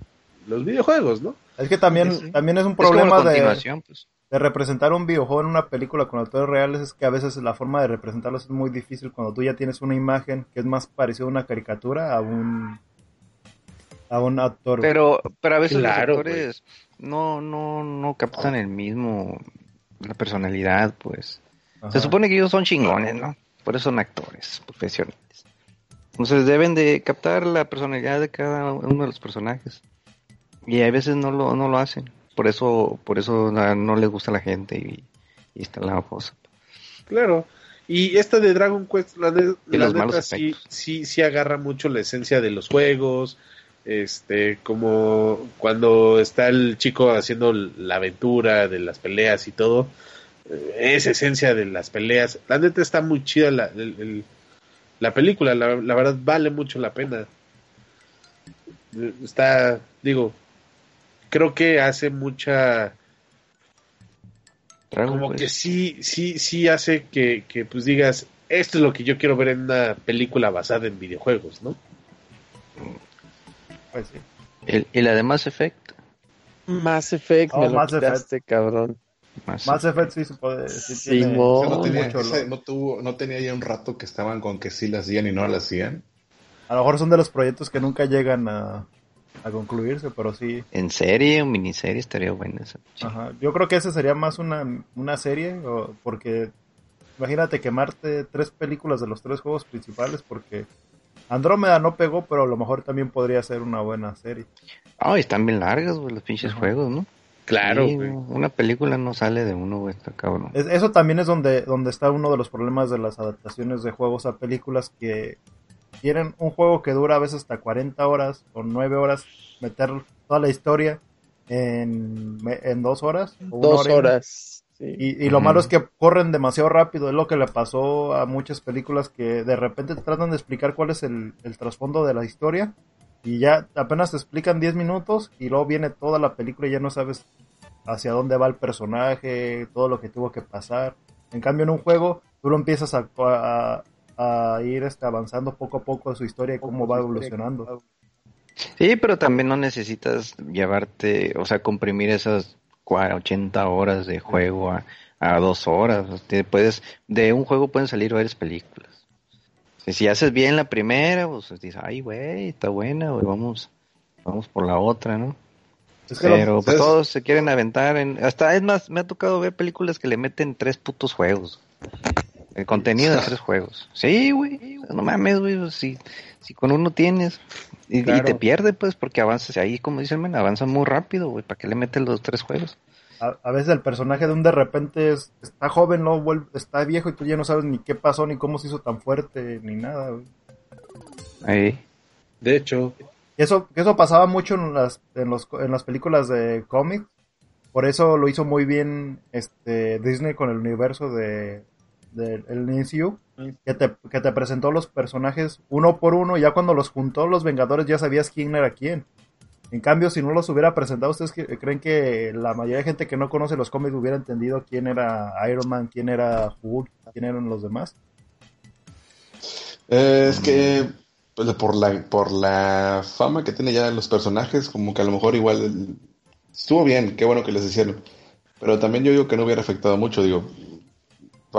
Los videojuegos, ¿no? Es que también, Sí, también es un problema de, pues. de representar un videojuego en una película con actores reales, es que a veces la forma de representarlos es muy difícil cuando tú ya tienes una imagen que es más parecida a una caricatura a un a un actor. Pero, pero a veces Claro, los actores no, no, no captan el mismo, la personalidad, pues. Ajá. Se supone que ellos son chingones, ¿no? Por eso son actores profesionales. Entonces deben de captar la personalidad de cada uno de los personajes. Y a veces no lo, no lo hacen. Por eso, por eso no les gusta a la gente y, y está la cosa. Claro. Y esta de Dragon Quest, la, de, la los neta, malos sí, sí, sí agarra mucho la esencia de los juegos. Este, como cuando está el chico haciendo la aventura de las peleas y todo. eh, Esa esencia de las peleas. La neta está muy chida la, el- el- la película. La, la verdad vale mucho la pena. Está, digo, creo que hace mucha como Quest. que sí, sí, sí hace que, que pues digas, esto es lo que yo quiero ver en una película basada en videojuegos, ¿no? Pues sí. El- y la de Mass Effect. Mass Effect, Oh, me lo Mass Effect. quitaste, cabrón. Mass Mass Effect sí se puede. Sí Sí, tiene- no, Oh, tenía, ¿no? no tuvo, no tenía ya un rato que estaban con que sí la hacían y no la hacían. A lo mejor son de los proyectos que nunca llegan a, a concluirse, pero sí. En serie o miniserie estaría buena esa. Ajá. Yo creo que ese sería más una, una serie, o- porque imagínate quemarte tres películas de los tres juegos principales, porque Andrómeda no pegó, pero a lo mejor también podría ser una buena serie. Ay, están bien largas, güey, los pinches Ajá. juegos, ¿no? Claro, Sí, güey. Una película no sale de uno, güey, está cabrón. Es- eso también es donde, donde está uno de los problemas de las adaptaciones de juegos a películas que quieren un juego que dura a veces hasta 40 horas o 9 horas, meter toda la historia en, en dos horas. o Dos hora y media. horas. Sí. Y, y lo malo es que corren demasiado rápido. Es lo que le pasó a muchas películas que de repente te tratan de explicar cuál es el, el trasfondo de la historia. Y ya apenas te explican 10 minutos y luego viene toda la película y ya no sabes hacia dónde va el personaje, todo lo que tuvo que pasar. En cambio, en un juego, tú lo empiezas a, a, a ir este, avanzando poco a poco su historia y cómo va evolucionando. Sí, pero también no necesitas llevarte, o sea, comprimir esas 80 horas de juego a, a dos horas. Te puedes, de un juego pueden salir varias películas. Y si haces bien la primera, pues dices, ay, güey, está buena, güey, vamos, vamos por la otra, ¿no? Es que lo- Pero pues, todos se quieren aventar en... Hasta, es más, me ha tocado ver películas que le meten tres putos juegos. El contenido de tres juegos. Sí, güey. no mames, güey. pues, Si, si con uno tienes... Y, te pierde, pues, porque avanzas ahí, como dicen, men, avanza muy rápido, güey. ¿Para qué le metes los tres juegos? a, a veces el personaje de un de repente es- está joven, luego vuelve- está viejo y tú ya no sabes ni qué pasó, ni cómo se hizo tan fuerte, ni nada. güey. Ahí. De hecho, Eso, eso pasaba mucho en las, en, los, en las películas de cómics. Por eso lo hizo muy bien este Disney con el universo de, del el MCU, que te, que te presentó los personajes uno por uno, ya cuando los juntó los Vengadores ya sabías quién era quién. En cambio, si no los hubiera presentado, ¿ustedes creen que la mayoría de gente que no conoce los cómics hubiera entendido quién era Iron Man, quién era Hulk, quién eran los demás? Eh, es que pues, por la por la fama que tiene ya los personajes, como que a lo mejor igual estuvo bien, qué bueno que les hicieron. Pero también yo digo que no hubiera afectado mucho, digo,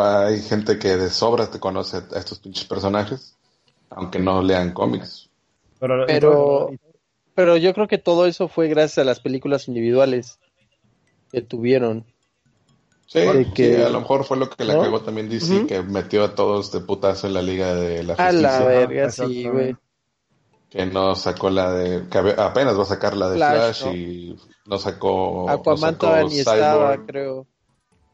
hay gente que de sobra te conoce a estos pinches personajes, aunque no lean cómics. Pero, Pero, pero yo creo que todo eso fue gracias a las películas individuales que tuvieron. Sí, De que- sí, a lo mejor fue lo que la ¿No? cagó también DC, que metió a todos de putazo en la Liga de la A la Justicia, verga, sí, exactamente. güey. que no sacó la de, que apenas va a sacar la de Flash, Flash, ¿no? y no sacó, no Aquaman sacó todavía ni estaba, creo.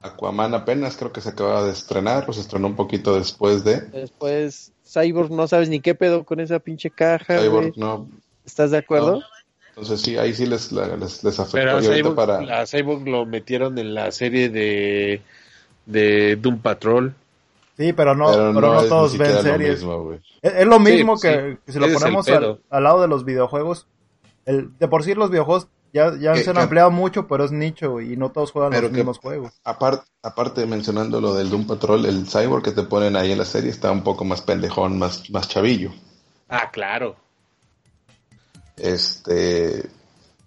Aquaman apenas creo que se acaba de estrenar, pues se estrenó un poquito después de Después, Cyborg, no sabes ni qué pedo con esa pinche caja. Cyborg, no. ¿Estás de acuerdo? No. Entonces sí, ahí sí les, les, les afectó. Pero Cyborg, para... a Cyborg lo metieron en la serie de, de Doom Patrol. Sí, pero no, pero pero no, todos ven series. mismo, güey. Es, es lo mismo Sí, que, sí. que si lo Ese ponemos al, al lado de los videojuegos. El, de por sí los videojuegos ya, ya Que- se han que- ampliado mucho, pero es nicho y no todos juegan Pero los que- mismos juegos. Aparte, aparte mencionando lo del Doom Patrol, el Cyborg que te ponen ahí en la serie está un poco más pendejón, más, más chavillo. Ah, claro. Este,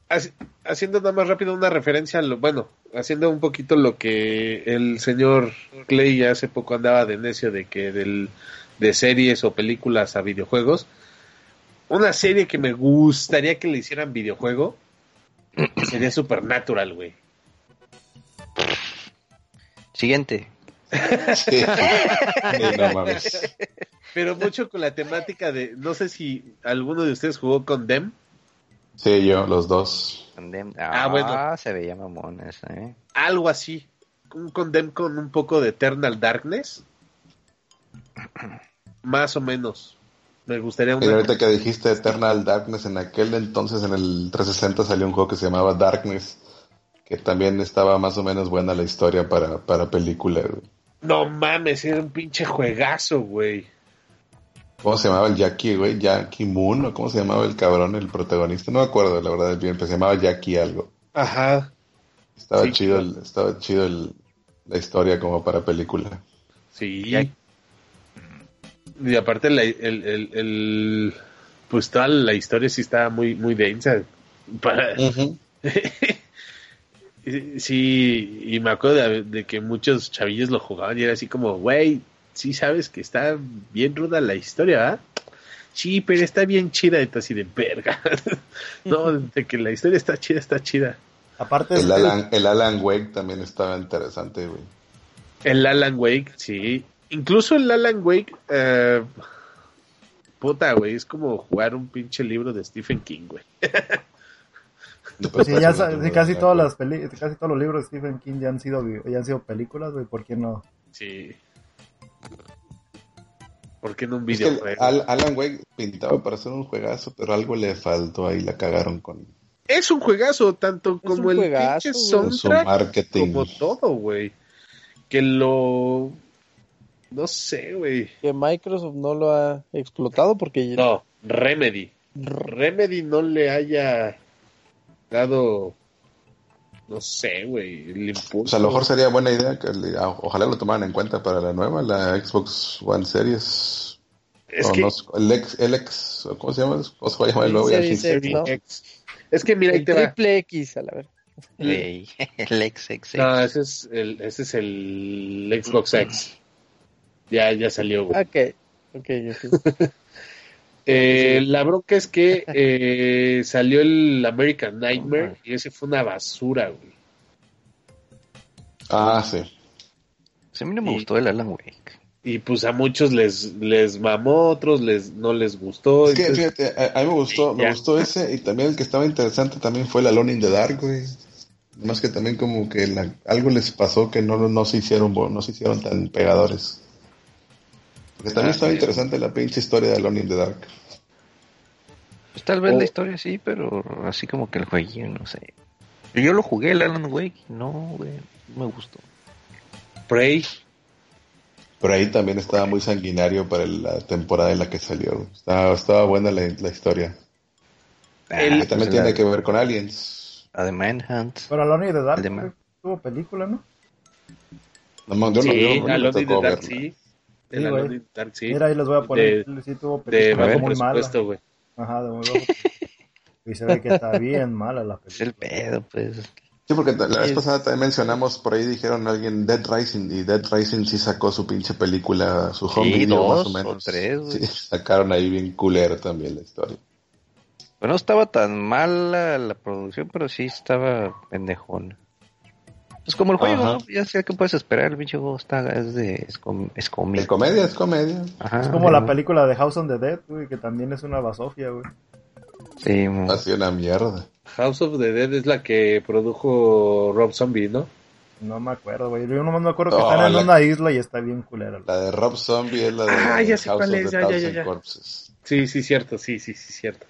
Haci- haciendo nada más rápido una referencia a lo, bueno, haciendo un poquito lo que el señor Clay hace poco andaba de necio de que del, de series o películas a videojuegos. Una serie que me gustaría que le hicieran videojuego sería Supernatural, güey. Siguiente. sí. No mames. Pero mucho con la temática de, no sé si alguno de ustedes jugó con Dem. Sí, yo, los dos. Condemn- Ah, Ah, bueno. se veía mamón esa, ¿eh? algo así. Un condem con un poco de Eternal Darkness. Más o menos. Me gustaría Y una. ahorita que dijiste Eternal Darkness, en aquel entonces en el 360 salió un juego que se llamaba Darkness, que también estaba más o menos buena la historia para, para película. güey. No mames, era un pinche juegazo, güey. ¿Cómo se llamaba el Jackie, güey? Jackie Moon, o cómo se llamaba el cabrón, el protagonista? No me acuerdo, la verdad, bien, pero se llamaba Jackie algo. Ajá. Estaba Sí, chido, el- estaba chido el- la historia como para película. Sí. Y aparte, la- el, el- el- pues toda la historia sí estaba muy, muy densa. Para, sí, y me acuerdo de, de que muchos chavillos lo jugaban y era así como, güey, sí sabes que está bien ruda la historia, ¿verdad? Sí, pero está bien chida, y así de verga. no, de que la historia está chida, está chida. Aparte, El Alan, el Alan Wake también estaba interesante, güey. El Alan Wake, sí. Incluso el Alan Wake, eh, puta, güey, es como jugar un pinche libro de Stephen King, güey. pues sí, ya sí, casi todas las peli casi todos los libros de Stephen King ya han sido ya han sido películas, güey, ¿por qué no? Sí. ¿Por qué no un Es que? Al- Alan Wake pintaba para hacer un juegazo, pero algo le faltó ahí, la cagaron con, Es un juegazo, tanto Es un como el juegazo, pinche con su soundtrack marketing. como todo, güey. Que lo... No sé, güey. Que Microsoft no lo ha explotado porque No, Remedy. Remedy no le haya dado... No sé, güey, el impulso. Pues a lo mejor sería buena idea que le- a- ojalá lo tomaran en cuenta para la nueva, la Xbox One Series. Es O que... no el X, el X, ¿cómo se llama? ¿Cómo se va a llamar el nuevo? Series Ya, X, ¿no? Es que mira, ahí el va. X, a la ver. Ey, el ex, ex, ex. No, ese es el, ese es el Xbox X. Ya, ya salió, güey. Ok, ok, ok. Eh, la bronca es que eh, salió el American Nightmare y ese fue una basura, güey. Ah, sí. Pues a mí no me Y- gustó el Alan Wake. Y pues a muchos les, les mamó, otros les, no les gustó. Es que entonces- fíjate, a, a mí me gustó, Sí, me ya. gustó ese y también el que estaba interesante también fue el Alone in the Dark, güey. Más que también como que la- algo les pasó que no, no se hicieron, no se hicieron tan pegadores. Porque también Ah, estaba sí. interesante la pinche historia de Alone in the Dark. Pues tal vez O- la historia sí, pero así como que el jueguillo, no sé. Yo lo jugué, el Alan Wake, no, güey, no me gustó. Prey. Pero ahí también estaba muy sanguinario para la temporada en la que salió. Estaba, estaba buena la, la historia. El- Que también pues, tiene la- que ver con aliens. La de Manhunt. Pero Alone in the Dark tuvo película, ¿no? No, yo no- Sí, yo no me Alone in the tocó Dark, verla. sí. Sí, the Dark, sí. Mira, ahí les voy a poner. De- sí tuvo De película ver, bajo muy presupuesto, güey. Ajá, de muy bajo. Y se ve que está bien mala la Es el película. pedo, pues. Sí, porque la vez pasada también mencionamos, por ahí dijeron alguien Dead Rising, y Dead Rising sí sacó su pinche película, su home Sí, video dos más o o menos. tres, güey. Sí, sacaron ahí bien culero también la historia. Pues no estaba tan mala la producción, pero sí estaba pendejona. Es como el juego, Ajá. ¿no? Ya sé que puedes esperar, el pinche juego está, es de, es, com- es comedia, es comedia. Ajá, Es como la película de House on the Dead, güey, que también es una basofia, güey. Sí. Ha sido una mierda. House of the Dead es la que produjo Rob Zombie, ¿no? No me acuerdo, güey. Yo nomás me acuerdo que Oh, están en la- una isla y está bien culera. La de Rob Zombie es la de Ah, ya sé House cuál of es, the ya, ya, ya. Corpses. Sí, sí, cierto, sí, sí, sí, cierto.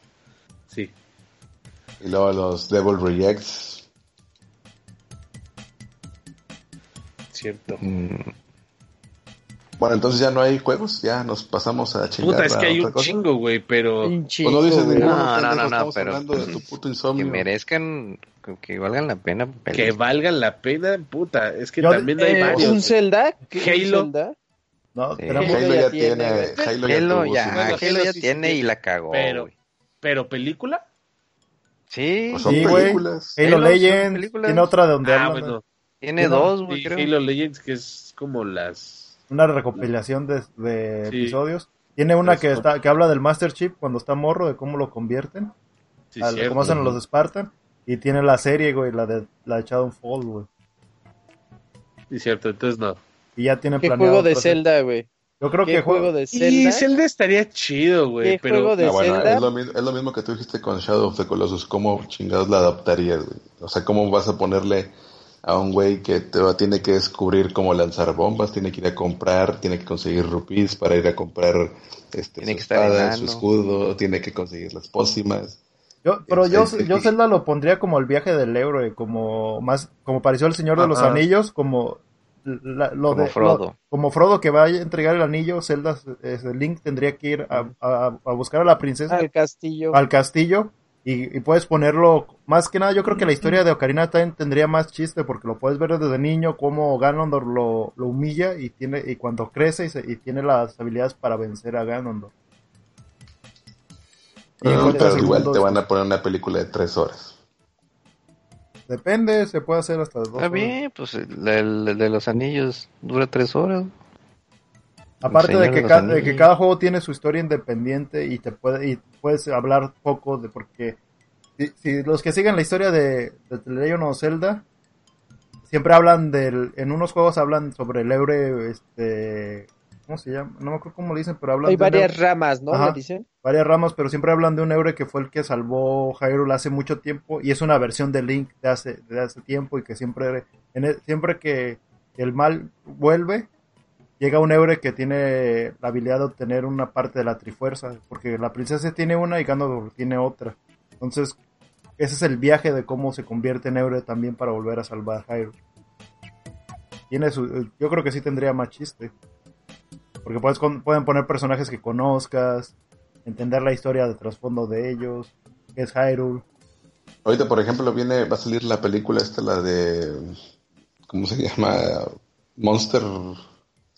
Sí. Y luego los Devil Rejects. Cierto. Mm, Bueno, entonces ya no hay juegos, ya nos pasamos a chingar Puta, es que hay un cosa. chingo, güey, pero... Un Pues chingo, no dices ninguno, No, no, no, no, estamos pero- hablando de tu puto que insomnio. merezcan, que, que valgan la pena. Que pelas. valgan la pena, puta. Es que Yo- también hay Eh, varios. ¿Un Zelda? ¿Qué- un Halo. Zelda? No, Sí. tenemos- Halo Halo ya tiene. Halo ya Halo tuvo ya, Bueno, Halo Halo ya sí, tiene sí, y la cagó, pero-. Pero película. Sí, Pues son películas. Halo Legends tiene otra de donde Ah, hablan. Tiene dos, güey, Y creo. Halo Legends, que es como las... una recopilación de, de Sí. episodios. Tiene una Las que está que habla del Master Chief cuando está morro, de cómo lo convierten, Sí, al- cierto. cómo hacen los Spartan. Y tiene la serie, güey, la de la de Shadowfall, güey. Sí, cierto, entonces no. Y ya tienen ¿Qué planeado juego de. Zelda, güey? Yo creo ¿Qué que juego juego de Y Zelda? Zelda estaría chido, güey, ¿Qué pero... juego de Ah, bueno, Zelda? es lo, mismo, es lo mismo que tú dijiste con Shadow of the Colossus. ¿Cómo chingados la adaptarías, güey? O sea, ¿cómo vas a ponerle a un güey que te tiene que descubrir cómo lanzar bombas, tiene que ir a comprar, tiene que conseguir rupees para ir a comprar este, Tiene su que estar espada, su escudo, tiene que conseguir las pócimas? Yo, pero yo, sí, yo. Zelda lo pondría como el viaje del héroe, como más, como pareció el Señor de los. Anillos, como la- lo Como de, Frodo. lo- como Frodo que va a entregar el anillo, Zelda, eh, Link tendría que ir a, a- a buscar a la princesa Al castillo. al castillo y, y puedes ponerlo, más que nada yo creo que la historia de Ocarina también tendría más chiste porque lo puedes ver desde niño cómo Ganondorf lo, lo humilla y tiene y cuando crece y, se- y tiene las habilidades para vencer a Ganondorf. Y pero el igual te van a poner una película de tres horas. Depende, se puede hacer hasta dos Está horas. bien, pues el, el- el de los anillos dura tres horas. Aparte de que, de cada juego tiene su historia independiente y te puede y puedes hablar poco de porque si, si los que siguen la historia de, de The Legend of Zelda siempre hablan del en unos juegos hablan sobre el héroe este ¿cómo se llama? No me acuerdo cómo le dicen, pero hablan Hay de varias ramas, ¿no? Ajá. Dicen. varias ramas, pero siempre hablan de un héroe que fue el que salvó Hyrule hace mucho tiempo y es una versión de Link de hace, de hace tiempo y que siempre, en el- siempre que el mal vuelve, llega un héroe que tiene la habilidad de obtener una parte de la trifuerza, porque la princesa tiene una y Ganondorf tiene otra. Entonces, ese es el viaje de cómo se convierte en héroe también para volver a salvar a Hyrule. Tiene su, yo creo que sí tendría más chiste. Porque puedes, pueden poner personajes que conozcas, entender la historia de trasfondo de ellos, qué es Hyrule. Ahorita, por ejemplo, viene, va a salir la película esta, la de, ¿cómo se llama? Monster,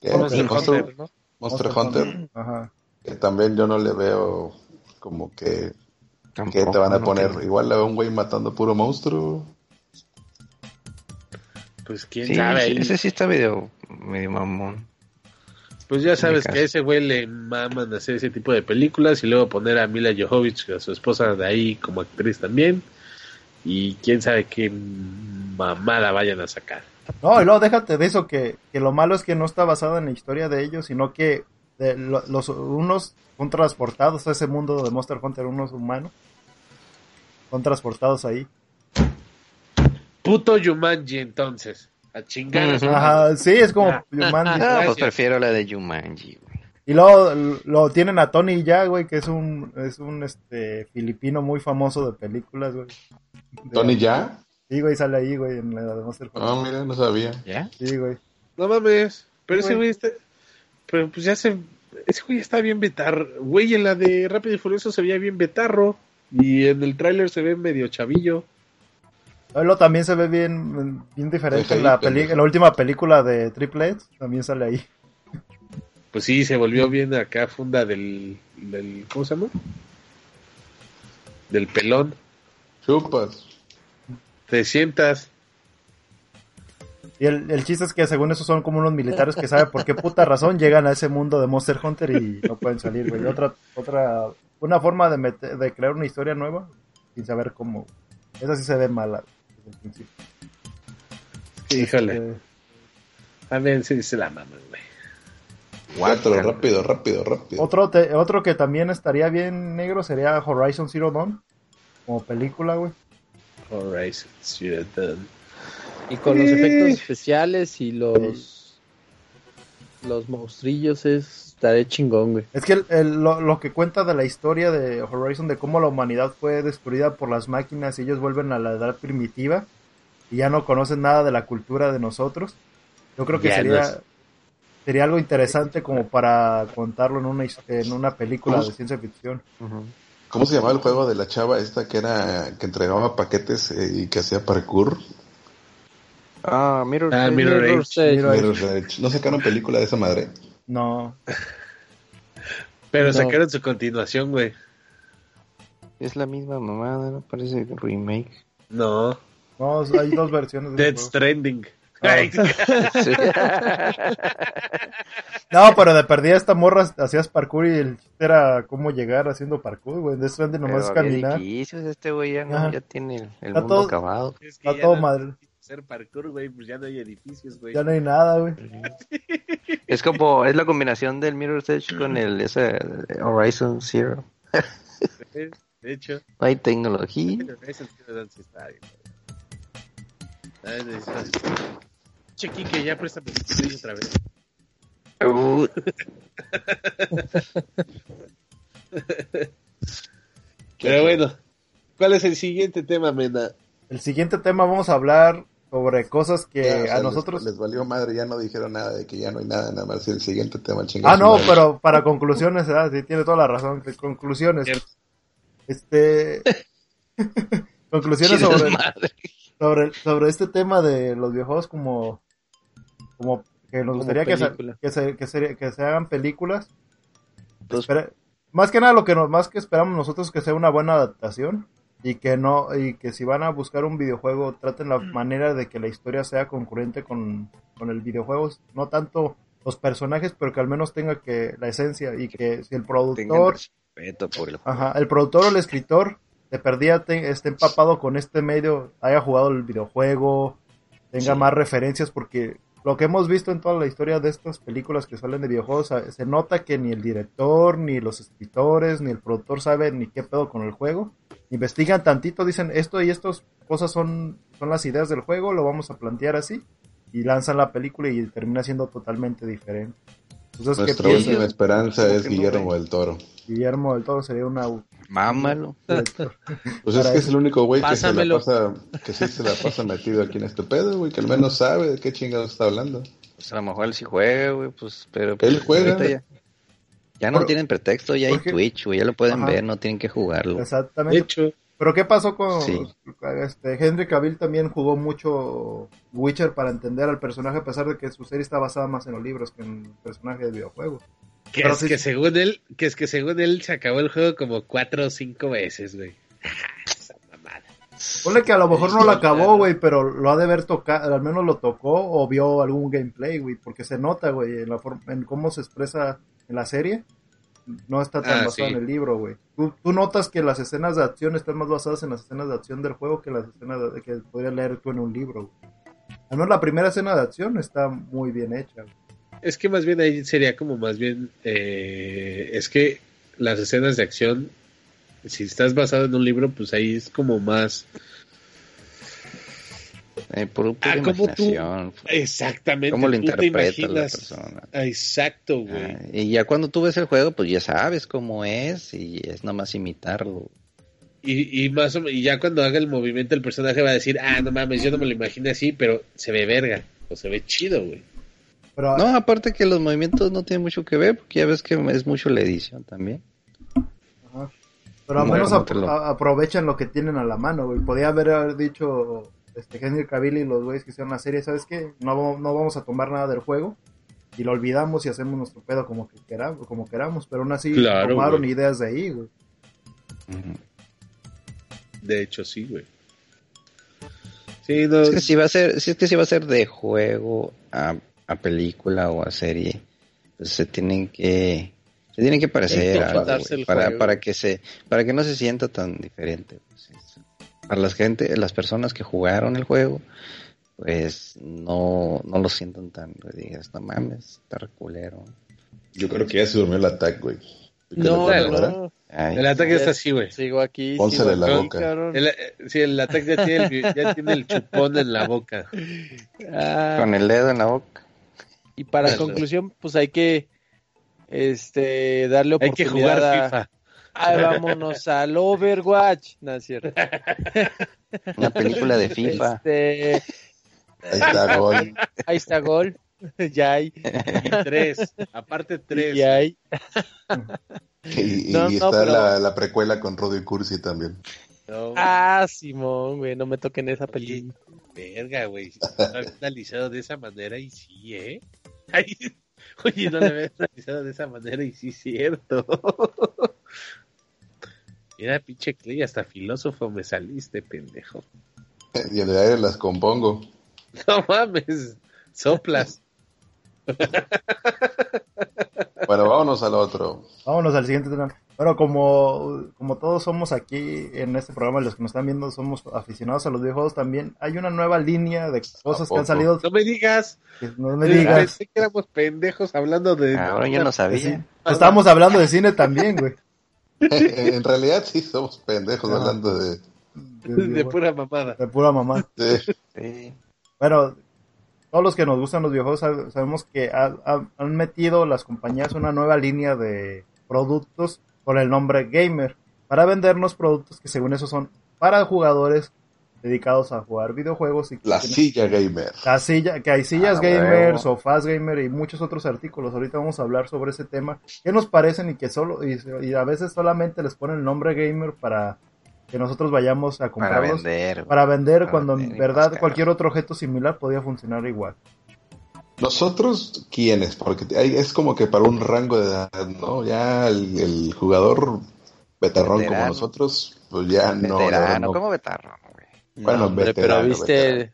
¿qué? Monster Monster, Hunter, ¿no? Monster Hunter, Ajá. que también yo no le veo como que, que te van a no poner, igual a un güey matando puro monstruo. Pues quién Sí, sabe. sí, ahí. ese sí está medio, medio mamón. Pues ya sabes que a ese güey le maman hacer ese tipo de películas y luego poner a Mila Jovovich, a su esposa de ahí como actriz también. Y quién sabe qué mamada vayan a sacar. No, y luego déjate de eso, que, que lo malo es que no está basado en la historia de ellos, sino que de lo- los unos son transportados a ese mundo de Monster Hunter, unos humanos. Son transportados ahí. Puto Yumanji entonces. A chingar madre. Ajá, sí, es como Ya. Jumanji. Ah, pues prefiero la de Jumanji, güey. Y luego lo tienen a Tony ya, güey, que es un, es un este filipino muy famoso de películas, güey. De- ¿Tony ya? Sí, güey, sale ahí, güey, en la de Monster Hunter. Ah, mira, no sabía. ¿Ya? Sí, güey. No mames. Pero Sí, ese güey. está. Pero pues ya se. Ese güey está bien betarro. Güey, en la de Rápido y Furioso se veía bien betarro. Y en el tráiler se ve medio chavillo. Luego también se ve bien, bien diferente en la, peli- en la última película de Triple X, también sale ahí. Pues sí, se volvió bien acá funda del. del ¿Cómo se llama? Del pelón. Chupas. Te sientas. Y el, el chiste es que según eso son como unos militares que saben por qué puta razón llegan a ese mundo de Monster Hunter y no pueden salir, güey. Otra, otra, una forma de, meter- de crear una historia nueva sin saber cómo. Esa sí se ve mala desde el principio. Híjole. Eh, También sí se la maman, güey. Cuatro, rápido, rápido, rápido. otro, te- otro que también estaría bien negro sería Horizon Zero Dawn. Como película, güey. Horizon Zero Dawn. Y con los efectos especiales y los los monstrillos es estaré chingón, güey. Es que el- el- lo, lo que cuenta de la historia de Horizon, de cómo la humanidad fue destruida por las máquinas y ellos vuelven a la edad primitiva y ya no conocen nada de la cultura de nosotros. Yo creo que Ya sería, sería algo interesante como para contarlo en una, en una película de ciencia ficción. ¿Cómo se llamaba el juego de la chava esta que era que entregaba paquetes eh, y que hacía parkour? Ah, Mirror Ah. Mirror Mirror Edge. ¿No sacaron película de esa madre? No, Pero No. sacaron su continuación, güey. Es la misma mamada, ¿no? Parece remake. No. no, hay dos versiones. de Dead. Stranding. Sí. No, pero de perdida esta morra hacías parkour y el chiste era cómo llegar haciendo parkour, güey. De Stranding nomás caminar. edificios, este güey ya, no, ya tiene el, mundo todo- acabado. es que Está ya todo no madre. hacer parkour, güey, pues ya no hay edificios, güey. Ya no hay nada, güey. Es como, es la combinación del Mirror's Edge con el ese Horizon Zero. De hecho, No hay tecnología. Che, Kike, ya préstame otra vez. Uh, Pero bueno, ¿cuál es el siguiente tema, Mena? El siguiente tema vamos a hablar sobre cosas que Ya, o sea, a nosotros... Les, valió madre, ya no dijeron nada de que ya no hay nada, nada más el siguiente tema, chingada. Ah, no, pero para conclusiones, ¿verdad? Sí, tiene toda la razón. Conclusiones. Cierto. Este... conclusiones sobre, madre. Sobre, sobre este tema de los videojuegos como... Como que nos gustaría que se, que, se, que, se, que se hagan películas. Espera- más que nada lo que nos, más que esperamos nosotros es que sea una buena adaptación y que no y que si van a buscar un videojuego traten la manera de que la historia sea concurrente con, con el videojuego no tanto los personajes pero que al menos tenga que la esencia y que si el productor respeto por el ajá, el productor o el escritor de perdida te- esté empapado con este medio haya jugado el videojuego tenga Sí. más referencias porque lo que hemos visto en toda la historia de estas películas que salen de videojuegos, a- se nota que ni el director, ni los escritores, ni el productor saben ni qué pedo con el juego. Investigan tantito, dicen esto y estas cosas son, son las ideas del juego, lo vamos a plantear así. Y lanzan la película y termina siendo totalmente diferente. Entonces, ¿qué Nuestra última esperanza ¿Cómo es Guillermo del Toro. Guillermo del Toro sería una Mámalo. Pues es que es el único güey que se la pasa, que sí se la pasa metido aquí en este pedo, güey, que al menos sabe de qué chingados está hablando. Pues a lo mejor él sí juega, güey, pues, pero pues, Él juega. ahorita Ya, ya no tienen pretexto, ya hay Twitch, güey, ya lo pueden Ajá. ver, no tienen que jugarlo. De Exactamente. hecho, Pero ¿qué pasó con Sí. este Henry Cavill también jugó mucho Witcher para entender al personaje a pesar de que su serie está basada más en los libros que en el personaje de videojuego. Que Pero es sí- que según él, que es que según él se acabó el juego como cuatro o cinco veces, güey. Esa mamada. Ponle que a lo mejor no lo acabó, güey, pero lo ha de haber tocado, al menos lo tocó o vio algún gameplay, güey, porque se nota, güey, en, la forma, en cómo se expresa en la serie. No está tan Ah, basado sí. en el libro, güey. Tú, tú notas que las escenas de acción están más basadas en las escenas de acción del juego que las escenas de- que podrías leer tú en un libro, güey. Al menos la primera escena de acción está muy bien hecha, güey. Es que más bien ahí sería como más bien, eh, es que las escenas de acción, si estás basado en un libro, pues ahí es como más, Eh, por Ah, ¿cómo tú? Exactamente. ¿Cómo lo interpreta la persona? Exacto, güey. Ah, y ya cuando tú ves el juego, pues ya sabes cómo es y es nomás imitarlo. Y, y más o y ya cuando haga el movimiento el personaje va a decir, ah, no mames, yo no me lo imaginé así, pero se ve verga, o se ve chido, güey. Pero No, aparte que los movimientos no tienen mucho que ver, porque ya ves que es mucho la edición también. Pero al menos no ap- te lo- a- aprovechan lo que tienen a la mano, güey. Podía haber dicho este Henry Cavill y los güeyes que hicieron la serie, ¿sabes qué? No, vamos- no vamos a tomar nada del juego y lo olvidamos y hacemos nuestro pedo como que queramos, como queramos, pero aún así Claro, tomaron güey. ideas de ahí, güey. De hecho, sí, güey. Sí, no, Es que si va a ser, si es que si va a ser de juego a, a película o a serie, pues se tienen que, se tienen que parecer algo, el para, para que se, para que no se sienta tan diferente. pues, es- para las gente, las personas que jugaron el juego, pues no, no lo sientan tan, digas, no mames, está reculero. Yo creo que ya se durmió el ataque, güey. No. Ay, el ataque Ya- es así, güey. Sigo aquí. Pónsele la aquí, boca. El, sí, el ataque ya tiene el, ya tiene el chupón en la boca. Ah, con el dedo en la boca. Y para conclusión, pues hay que este darle Hay que oportunidad jugar a- FIFA. Ay, vámonos al Overwatch. No es cierto. Una película de FIFA. Este, Ahí está, gol. ahí está gol. ya hay. Y tres, aparte tres. Ya hay. Y, y No, no, está pero- la, la precuela con Roddy Cursi también. No, Ah, Simón, güey, no me toquen esa película. Verga, güey. No había analizado de esa manera y sí, ¿eh? Ay, oye, no lo había analizado de esa manera y sí, cierto. Mira, pinche Clay, hasta filósofo me saliste, pendejo. Y el aire las compongo. No mames, soplas. Bueno, vámonos al otro. Vámonos al siguiente tema. Bueno, como, como todos somos aquí en este programa, los que nos están viendo somos aficionados a los videojuegos también, hay una nueva línea de cosas que han salido. No me digas. que no me digas. Pensé que éramos pendejos hablando de. Ahora yo no Sí. sabía. Estábamos hablando de cine también, güey. en realidad sí somos pendejos Ajá. hablando de... De pura mamada. de pura mamá. de- Sí. Bueno, todos los que nos gustan los videojuegos sab- sabemos que ha- ha- han metido las compañías una nueva línea de productos con el nombre gamer para vendernos productos que según eso son para jugadores dedicados a jugar videojuegos y que La silla gamer. la silla- que hay sillas Ah, gamer, huevo. sofás gamer y muchos otros artículos. Ahorita vamos a hablar sobre ese tema. ¿Qué nos parecen y que solo y, y a veces solamente les ponen el nombre gamer para que nosotros vayamos a Para comprarlos? vender. para vender Para cuando vender en y verdad cualquier otro objeto similar podía funcionar igual. ¿Nosotros quiénes? Porque hay- es como que para un rango de edad, ¿no? Ya el, el jugador veterrón como Veterano. nosotros, pues ya no. Veterano, no. ¿cómo veterano, güey? Bueno, No, hombre, veterano, pero viste, veterano.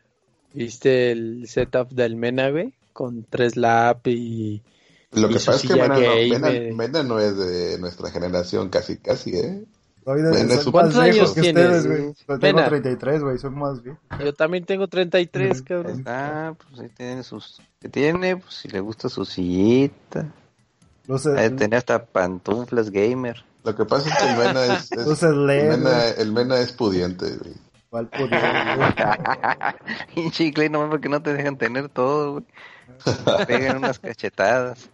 viste el setup del Mena, güey, con tres lap y Lo que y pasa es que Mena no, Mena no es de nuestra generación, casi, casi, ¿eh? Soy de, soy más ¿Cuántos viejo años que tienes? ustedes, güey. Tengo Pena. 33, güey, soy más viejo. yo también tengo 33, Ujú. cabrón. Ah, pues ahí tiene sus... que tiene? Pues si le gusta su sillita. Luces, Ahí tiene hasta pantuflas gamer. Lo que pasa es que el Mena es, es- luces el, LED, Mena, güey. el Mena es pudiente, güey. ¿Cuál y chicle, no porque no te dejan tener todo, güey. Te pegan unas cachetadas.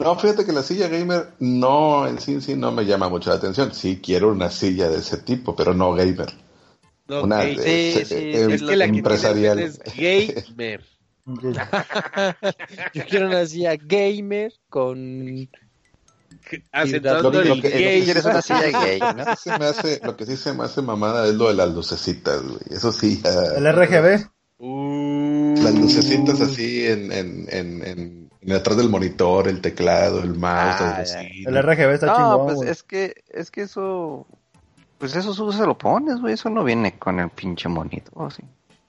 No, fíjate que la silla gamer no, en sí, sí no me llama mucho la atención. Sí quiero una silla de ese tipo, pero no gamer. No, una eh, sí, eh, es que la empresarial. es gamer. Yo quiero una silla gamer con Lo que- lo que- gay. Quieres una silla gay, ¿no? Lo que sí se me hace, lo que sí se me hace mamada es lo de las lucecitas, güey. Eso sí. ya- El RGB. Uh, Las lucecitas así en, en, en, en, en atrás del monitor, el teclado, el mouse, Ah, el. El RGB está No, chingón, pues güey. es que, es que eso, pues eso tú se lo pones, güey, eso no viene con el pinche monito, ¿o sí?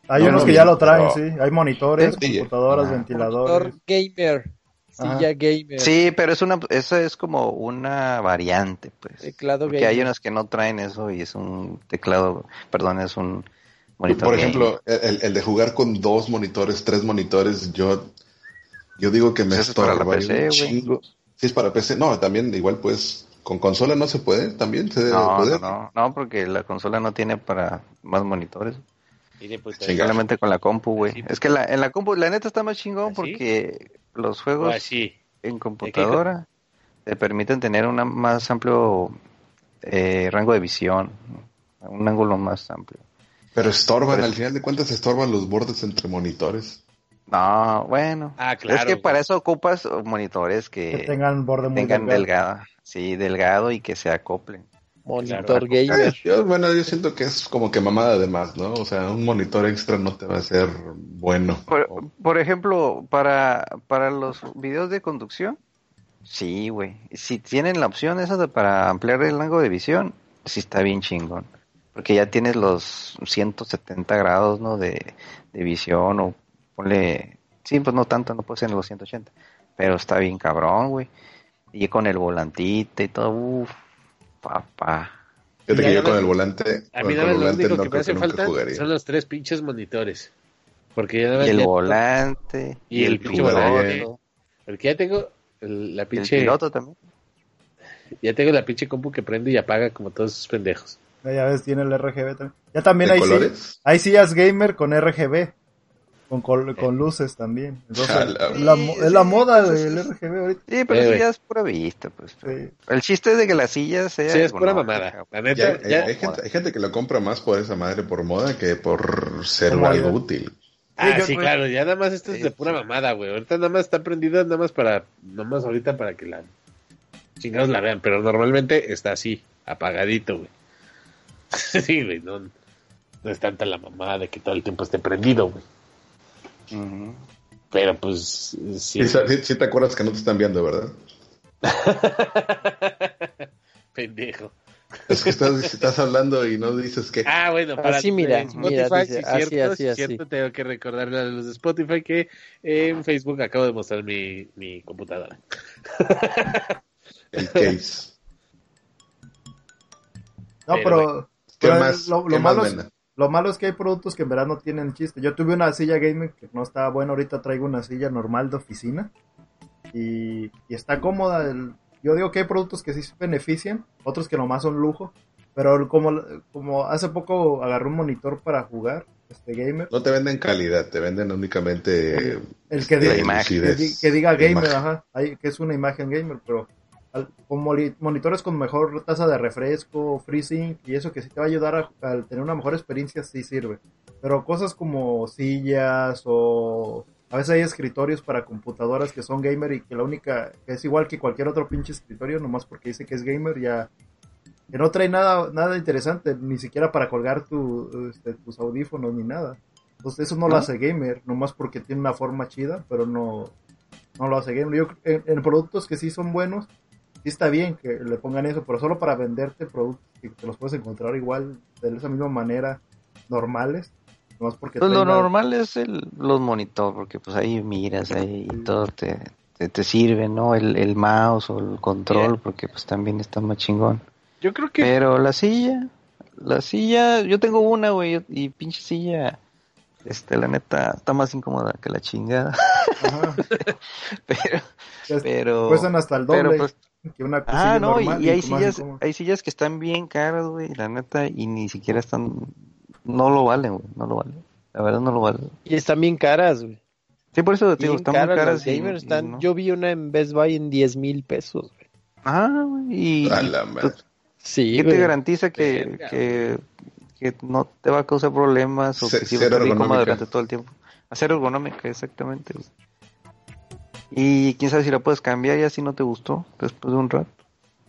Hay no, unos no, que ya lo traen, pero- sí. Hay monitores, Sí. computadoras, Ah. ventiladores. monitor gamer, Ajá. silla gamer, Sí, pero es una, eso es como una variante, pues. teclado Porque gamer. hay unas que no traen eso y es un teclado, perdón, es un monitor. Por ejemplo, el, el de jugar con dos monitores, tres monitores, yo, yo digo que me Pues eso es para la estorba PC, un güey. chingo. Sí, es para PC. No, también igual pues con consola no se puede, también se debe no, no, poder. no, no, porque la consola no tiene para más monitores. Pues. Solamente con la compu, güey. Sí. Es que la, en la compu, la neta está más chingón ¿Ah, porque los juegos así. en computadora te permiten tener un más amplio eh, rango de visión, un ángulo más amplio. Pero estorban, Pues- al final de cuentas estorban los bordes entre monitores. No, bueno. Ah, claro. es que para eso ocupas monitores Que que tengan borde muy tengan delgado. delgado. Sí, delgado y que se acoplen. Monitor gamer. yo, bueno, yo siento que es como que mamada de más, ¿no? O sea, un monitor extra no te va a ser bueno. Por, por ejemplo, para, para los videos de conducción, sí, güey. Si tienen la opción esa de para ampliar el rango de visión, sí está bien chingón. Porque ya tienes los 170 grados, ¿no? De, de visión o ponle... Sí, pues no tanto, no puede ser en los 180. Pero está bien cabrón, güey. Y con el volantito y todo, uff, papá. Fíjate Ya que yo con el volante, A con mí el nada más lo único no que me hace que falta jugaría. son los tres pinches monitores. Porque ya Y el ya- volante. Y el pinche volante. piloto. Porque ya tengo el- la El pinche. piloto también. Ya tengo la pinche compu que prende y apaga como todos esos pendejos. Ya ves, tiene el RGB también. Ya también ¿De hay, colores? sí, hay sillas gamer con RGB. Con, col- con luces también. Entonces, la- es la moda del RGB ahorita. Sí, pero Eh, ya es pura vista, pues. Sí. El chiste es de que la silla sea. Sí, es pura mamada. La neta, hay, ya. hay gente, hay gente que lo compra más por esa madre por moda que por ser algo útil. Ah, yo- sí, claro, ya nada más esto es de pura mamada, güey. Ahorita nada más está prendida, nada más para, nada más ahorita para que la chingados la vean, pero normalmente está así, apagadito, güey. sí, güey, no, no es tanta la mamada de que todo el tiempo esté prendido, güey. Pero pues, sí. Sí, sí- te acuerdas que no te están viendo, ¿verdad? Pendejo. Es que estás, estás hablando y no dices que... Ah, bueno, para Así, mira, Spotify, mira, dice, así, cierto, así, sí, así. cierto, tengo que recordarle a los de Spotify que en Facebook acabo de mostrar mi, mi computadora. El case. No, Pero, pero, ¿Qué pero más, lo, qué lo más malo es, venden? Lo malo es que hay productos que en verdad no tienen chiste. Yo tuve una silla gaming que no estaba buena, ahorita traigo una silla normal de oficina y, y está cómoda. El- yo digo que hay productos que sí se benefician, otros que nomás son lujo, pero como, como hace poco agarré un monitor para jugar, este gamer, No te venden calidad, te venden únicamente... el que, este, diga, que, diga gamer, ajá, hay- que es una imagen gamer, pero al- con monitores con mejor tasa de refresco, FreeSync y eso que sí te va a ayudar a, a tener una mejor experiencia, sí sirve. Pero cosas como sillas o a veces hay escritorios para computadoras que son gamer y que la única, que es igual que cualquier otro pinche escritorio, nomás porque dice que es gamer, ya que no trae nada, nada interesante, ni siquiera para colgar tu, este, tus audífonos ni nada. Entonces eso no lo ¿No? hace gamer, nomás porque tiene una forma chida, pero no, no lo hace gamer. Yo, en, en productos que sí son buenos, sí está bien que le pongan eso, pero solo para venderte productos que te los puedes encontrar igual, de esa misma manera, normales. Nomás porque Pues lo normal es el, los monitores, porque pues ahí miras ahí y todo te, te, te sirve, ¿no? El, el mouse o el control, porque pues también está más chingón. Yo creo que Pero la silla, la silla, yo tengo una, güey, y pinche silla, este, la neta, está más incómoda que la chingada. Ajá, pero, es- pero, cuestan hasta el doble pero pues, que una ah, no, y, normal y hay sillas, hay sillas que están bien caras, güey, la neta, y ni siquiera están, no lo valen, güey, no lo valen. La verdad no lo valen. Y están bien caras, güey. Sí, por eso te digo, están muy caras y- y no. Yo vi una en Best Buy en 10 mil pesos, güey. Ah, güey, y, A la madre. Sí, ¿qué te garantiza que, que, que no te va a causar problemas o que sí va a estar cómoda durante todo el tiempo? Hacer ergonómica, exactamente. güey. Y quién sabe si la puedes cambiar ya si no te gustó después de un rato.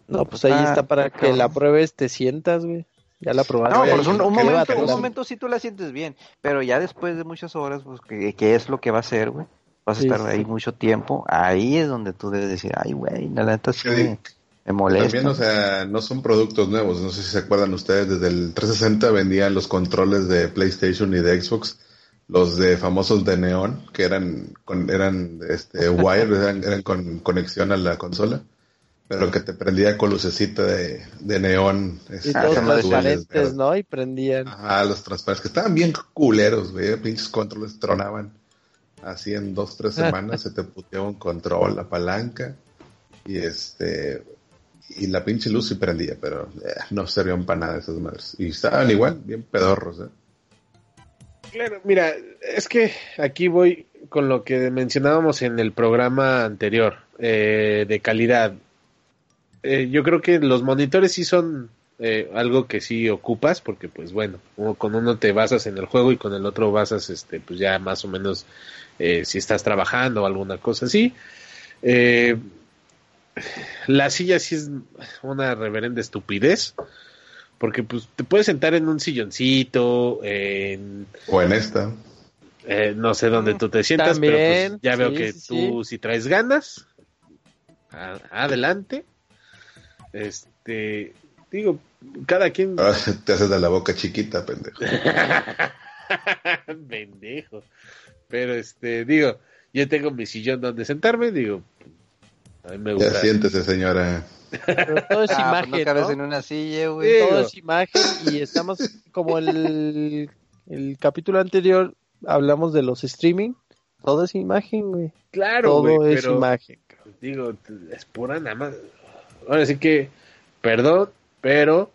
No, pues ahí Ah, está para que la pruebes, te sientas, güey. Ya la probaste. No, pero es un, momento, un momento sí tú la sientes bien, pero ya después de muchas horas, pues, que, que es lo que va a ser, güey? Vas a Sí, estar sí. ahí mucho tiempo, ahí es donde tú debes decir, ay, güey, la neta sí Sí. me, me molesta. También, o sea, no son productos nuevos. No sé si se acuerdan ustedes, desde el 360 vendían los controles de PlayStation y de Xbox, los de famosos de neón, que eran con, eran este wire, eran, eran con conexión a la consola, pero que te prendía con lucecita de, de neón. Y este, Ah, todos transparentes. ¿no? Y prendían. Ajá, los transparentes, que estaban bien culeros, güey, pinches controles tronaban. Así en dos, tres semanas se te puteaba un control, la palanca, y este, y la pinche luz sí prendía, pero eh, no servían para nada esas madres. Y estaban igual, bien pedorros, eh. Claro, mira, es que aquí voy con lo que mencionábamos en el programa anterior eh, de calidad. Eh, yo creo que los monitores sí son eh, algo que sí ocupas porque pues bueno, uno- con uno te basas en el juego y con el otro basas este pues ya más o menos eh, si estás trabajando o alguna cosa así. Eh, la silla sí es una reverenda estupidez porque pues te puedes sentar en un silloncito, en O en esta. eh, no sé dónde tú te sientas, pero pues ya veo sí, que sí, tú si traes ganas, a- adelante. Este, digo, cada quien Ahora te haces de la boca chiquita, pendejo. pendejo. Pero este, digo, yo tengo mi sillón donde sentarme, digo, a mí me Ya gusta. siéntese, señora. Pero todo es Ah, pues imagen, no cabes ¿no? en una silla, güey. Sí. Todo es imagen y estamos como el, el capítulo anterior hablamos de los streaming. Todo es imagen, güey. Claro, Todo güey, es pero imagen. digo, es pura nada más. Ahora sí que, perdón, pero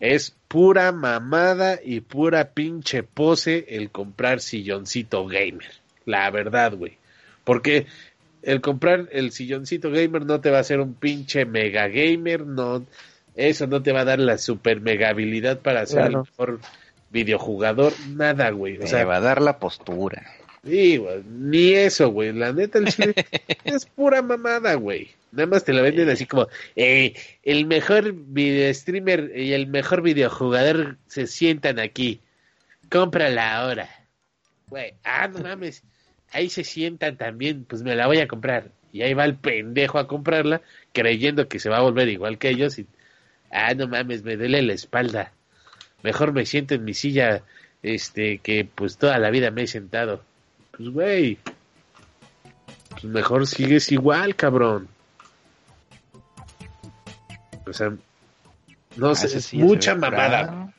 es pura mamada y pura pinche pose el comprar silloncito gamer. La verdad, güey. Porque el comprar el silloncito gamer no te va a hacer un pinche mega gamer, no, eso no te va a dar la super mega habilidad para ser Claro. el mejor videojugador, nada, güey. O sea, va a dar la postura. Sí, güey, ni eso, güey. La neta, el chile es pura mamada, güey. Nada más te la venden así como, eh, el mejor video streamer y el mejor videojugador se sientan aquí. Cómprala ahora. Güey, ah, no mames. Ahí se sientan también, pues me la voy a comprar. Y ahí va el pendejo a comprarla, creyendo que se va a volver igual que ellos. Y, ah, no mames, me duele la espalda. Mejor me siento en mi silla, este, que pues toda la vida me he sentado. Pues, güey. Pues mejor sigues igual, cabrón. O sea, no Ah, sé, es mucha mamada. brava.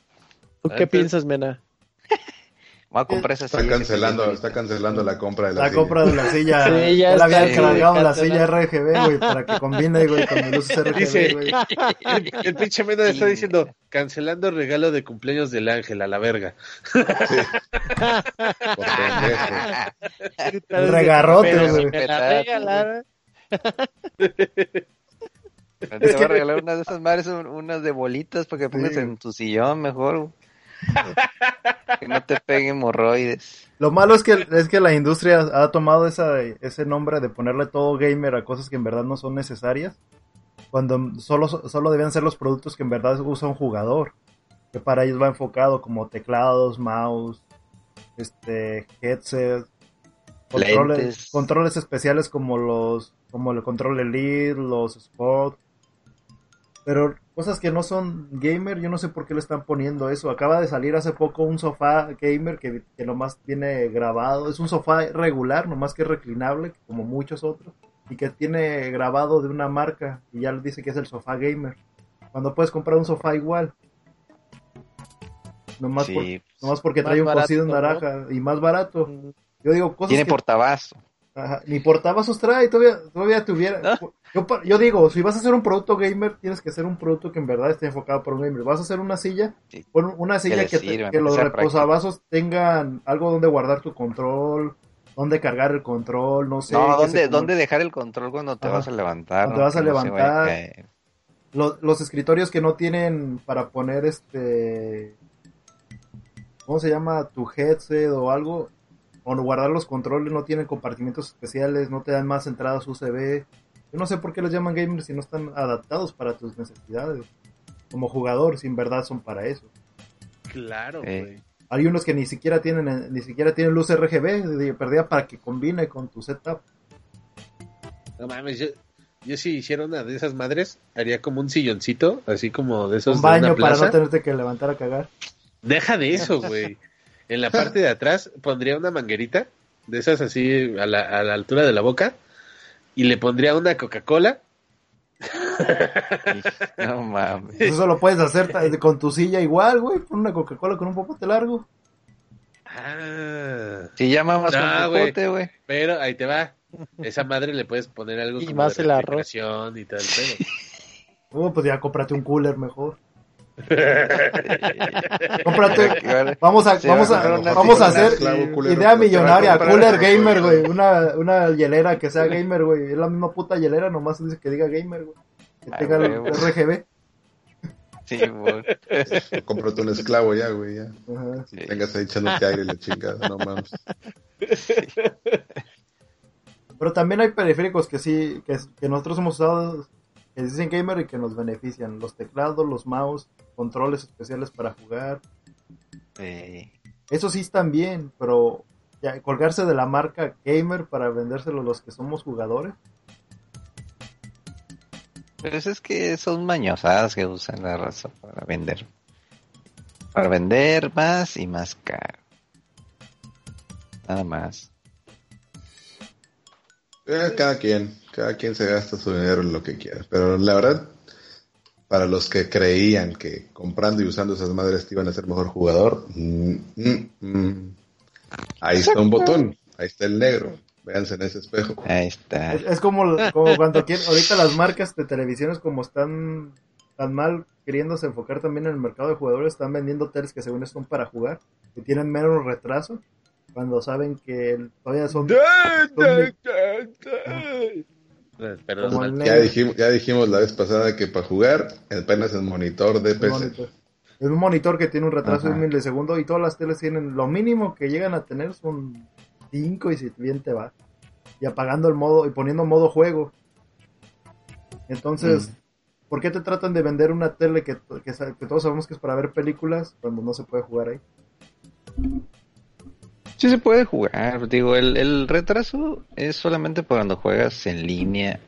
¿Tú qué piensas, Mena? Voy a comprar esa Está silla cancelando, está cancelando la compra de la, La silla. compra de la silla. Sí, ya la habían cargado la silla. RGB, güey, para que combine, güey, con mis luces RGB, Dice- güey. El, el pinche Mena está diciendo, cancelando regalo de cumpleaños del ángel a la verga. Pendejo. El regarrote, güey. la Te voy a regalar una de esas madres, un- unas de bolitas para que pongas Sí. en tu sillón mejor. Que no te peguen hemorroides. Lo malo es que, es que la industria ha tomado esa, ese nombre de ponerle todo gamer a cosas que en verdad no son necesarias. Cuando solo, solo deben ser los productos que en verdad usa un jugador. Que para ellos va enfocado como teclados, mouse, este, headset, controles, Lentes. controles especiales como los, como el control Elite, los Sport. Pero cosas que no son gamer, yo no sé por qué le están poniendo eso. Acaba de salir hace poco un sofá gamer que, que nomás tiene grabado. Es un sofá regular, nomás que es reclinable, como muchos otros. Y que tiene grabado de una marca. Y ya le dice que es el sofá gamer. Cuando puedes comprar un sofá igual. Nomás, Sí, por- pues, nomás porque trae un barato, cosido en ¿no? naranja. Y más barato. Yo digo, cosas tiene que- portabazo. Ajá, ni portavasos trae, todavía, todavía tuviera. Yo, digo, si vas a hacer un producto gamer, tienes que hacer un producto que en verdad esté enfocado para un gamer. Vas a hacer una silla, Sí. pon una silla que, te- los reposavasos tengan algo donde guardar tu control, donde cargar el control, no sé. no, ¿dónde, dejar el control cuando te Ajá. vas a levantar? Cuando ¿no? vas a levantar. Los, los escritorios que no tienen para poner este. ¿Cómo se llama? Tu headset o algo. O no guardar los controles, no tienen compartimientos especiales, no te dan más entradas USB. Yo no sé por qué los llaman gamers si no están adaptados para tus necesidades. Como jugador, si en verdad son para eso. Claro, Eh. güey. Hay unos que ni siquiera tienen eh, ni siquiera tienen luz RGB, de perdida para que combine con tu setup. No mames, yo, yo si hiciera una de esas madres, haría como un silloncito, así como de esos Un de una baño para no tenerte que levantar a cagar. Deja de eso, güey. En la parte de atrás pondría una manguerita, de esas así a la, a la altura de la boca, y le pondría una Coca-Cola. No mames. Eso lo puedes hacer con tu silla igual, güey. Pon una Coca-Cola con un popote largo. Ah, Si llamas No, con güey. popote, güey. pero ahí te va. Esa madre le puedes poner algo Y como más de el arroz. y todo el pedo. Oh, pues ya cómprate un cooler mejor. Cómprate, vamos a, Sí, vamos va a vamos a hacer culero, idea millonaria, cooler gamer, güey, una, una hielera que sea gamer, güey, es la misma puta hielera, nomás dice que diga gamer, güey, que tenga el. RGB. Sí, güey. Cómprate un esclavo ya, güey, ya. Ajá. Sí. Tengas ahí echándote aire y la chingada, no mames. Pero también hay periféricos que sí, que, que nosotros hemos usado, que dicen gamer y que nos benefician, los teclados, los mouse, controles especiales para jugar, Sí. Eso sí están bien, pero ya, colgarse de la marca gamer para vendérselo a los que somos jugadores. Pero eso es que son mañosadas que usan la raza para vender. Para vender más y más caro. Nada más. Eh, cada quien, cada quien se gasta su dinero en lo que quiera. Pero la verdad, para los que creían que comprando y usando esas madres te iban a ser mejor jugador, mm, mm, mm. ahí está un botón, ahí está el negro. Véanse en ese espejo. Ahí está. Es, es como, como cuando quieren, ahorita las marcas de televisiones como están tan mal queriéndose enfocar también en el mercado de jugadores, están vendiendo teles que según son para jugar, que tienen menos retraso, cuando saben que todavía son... son- Perdón, el Ya dijimos, ya dijimos la vez pasada que para jugar apenas el monitor de un PC. monitor. Es un monitor que tiene un retraso de un milisegundo y todas las teles tienen lo mínimo que llegan a tener son 5 y si bien te va. Y apagando el modo y poniendo modo juego. Entonces, ¿por qué te tratan de vender una tele que, que, que todos sabemos que es para ver películas cuando no se puede jugar ahí? Sí se puede jugar. Digo, el, el retraso es solamente cuando juegas en línea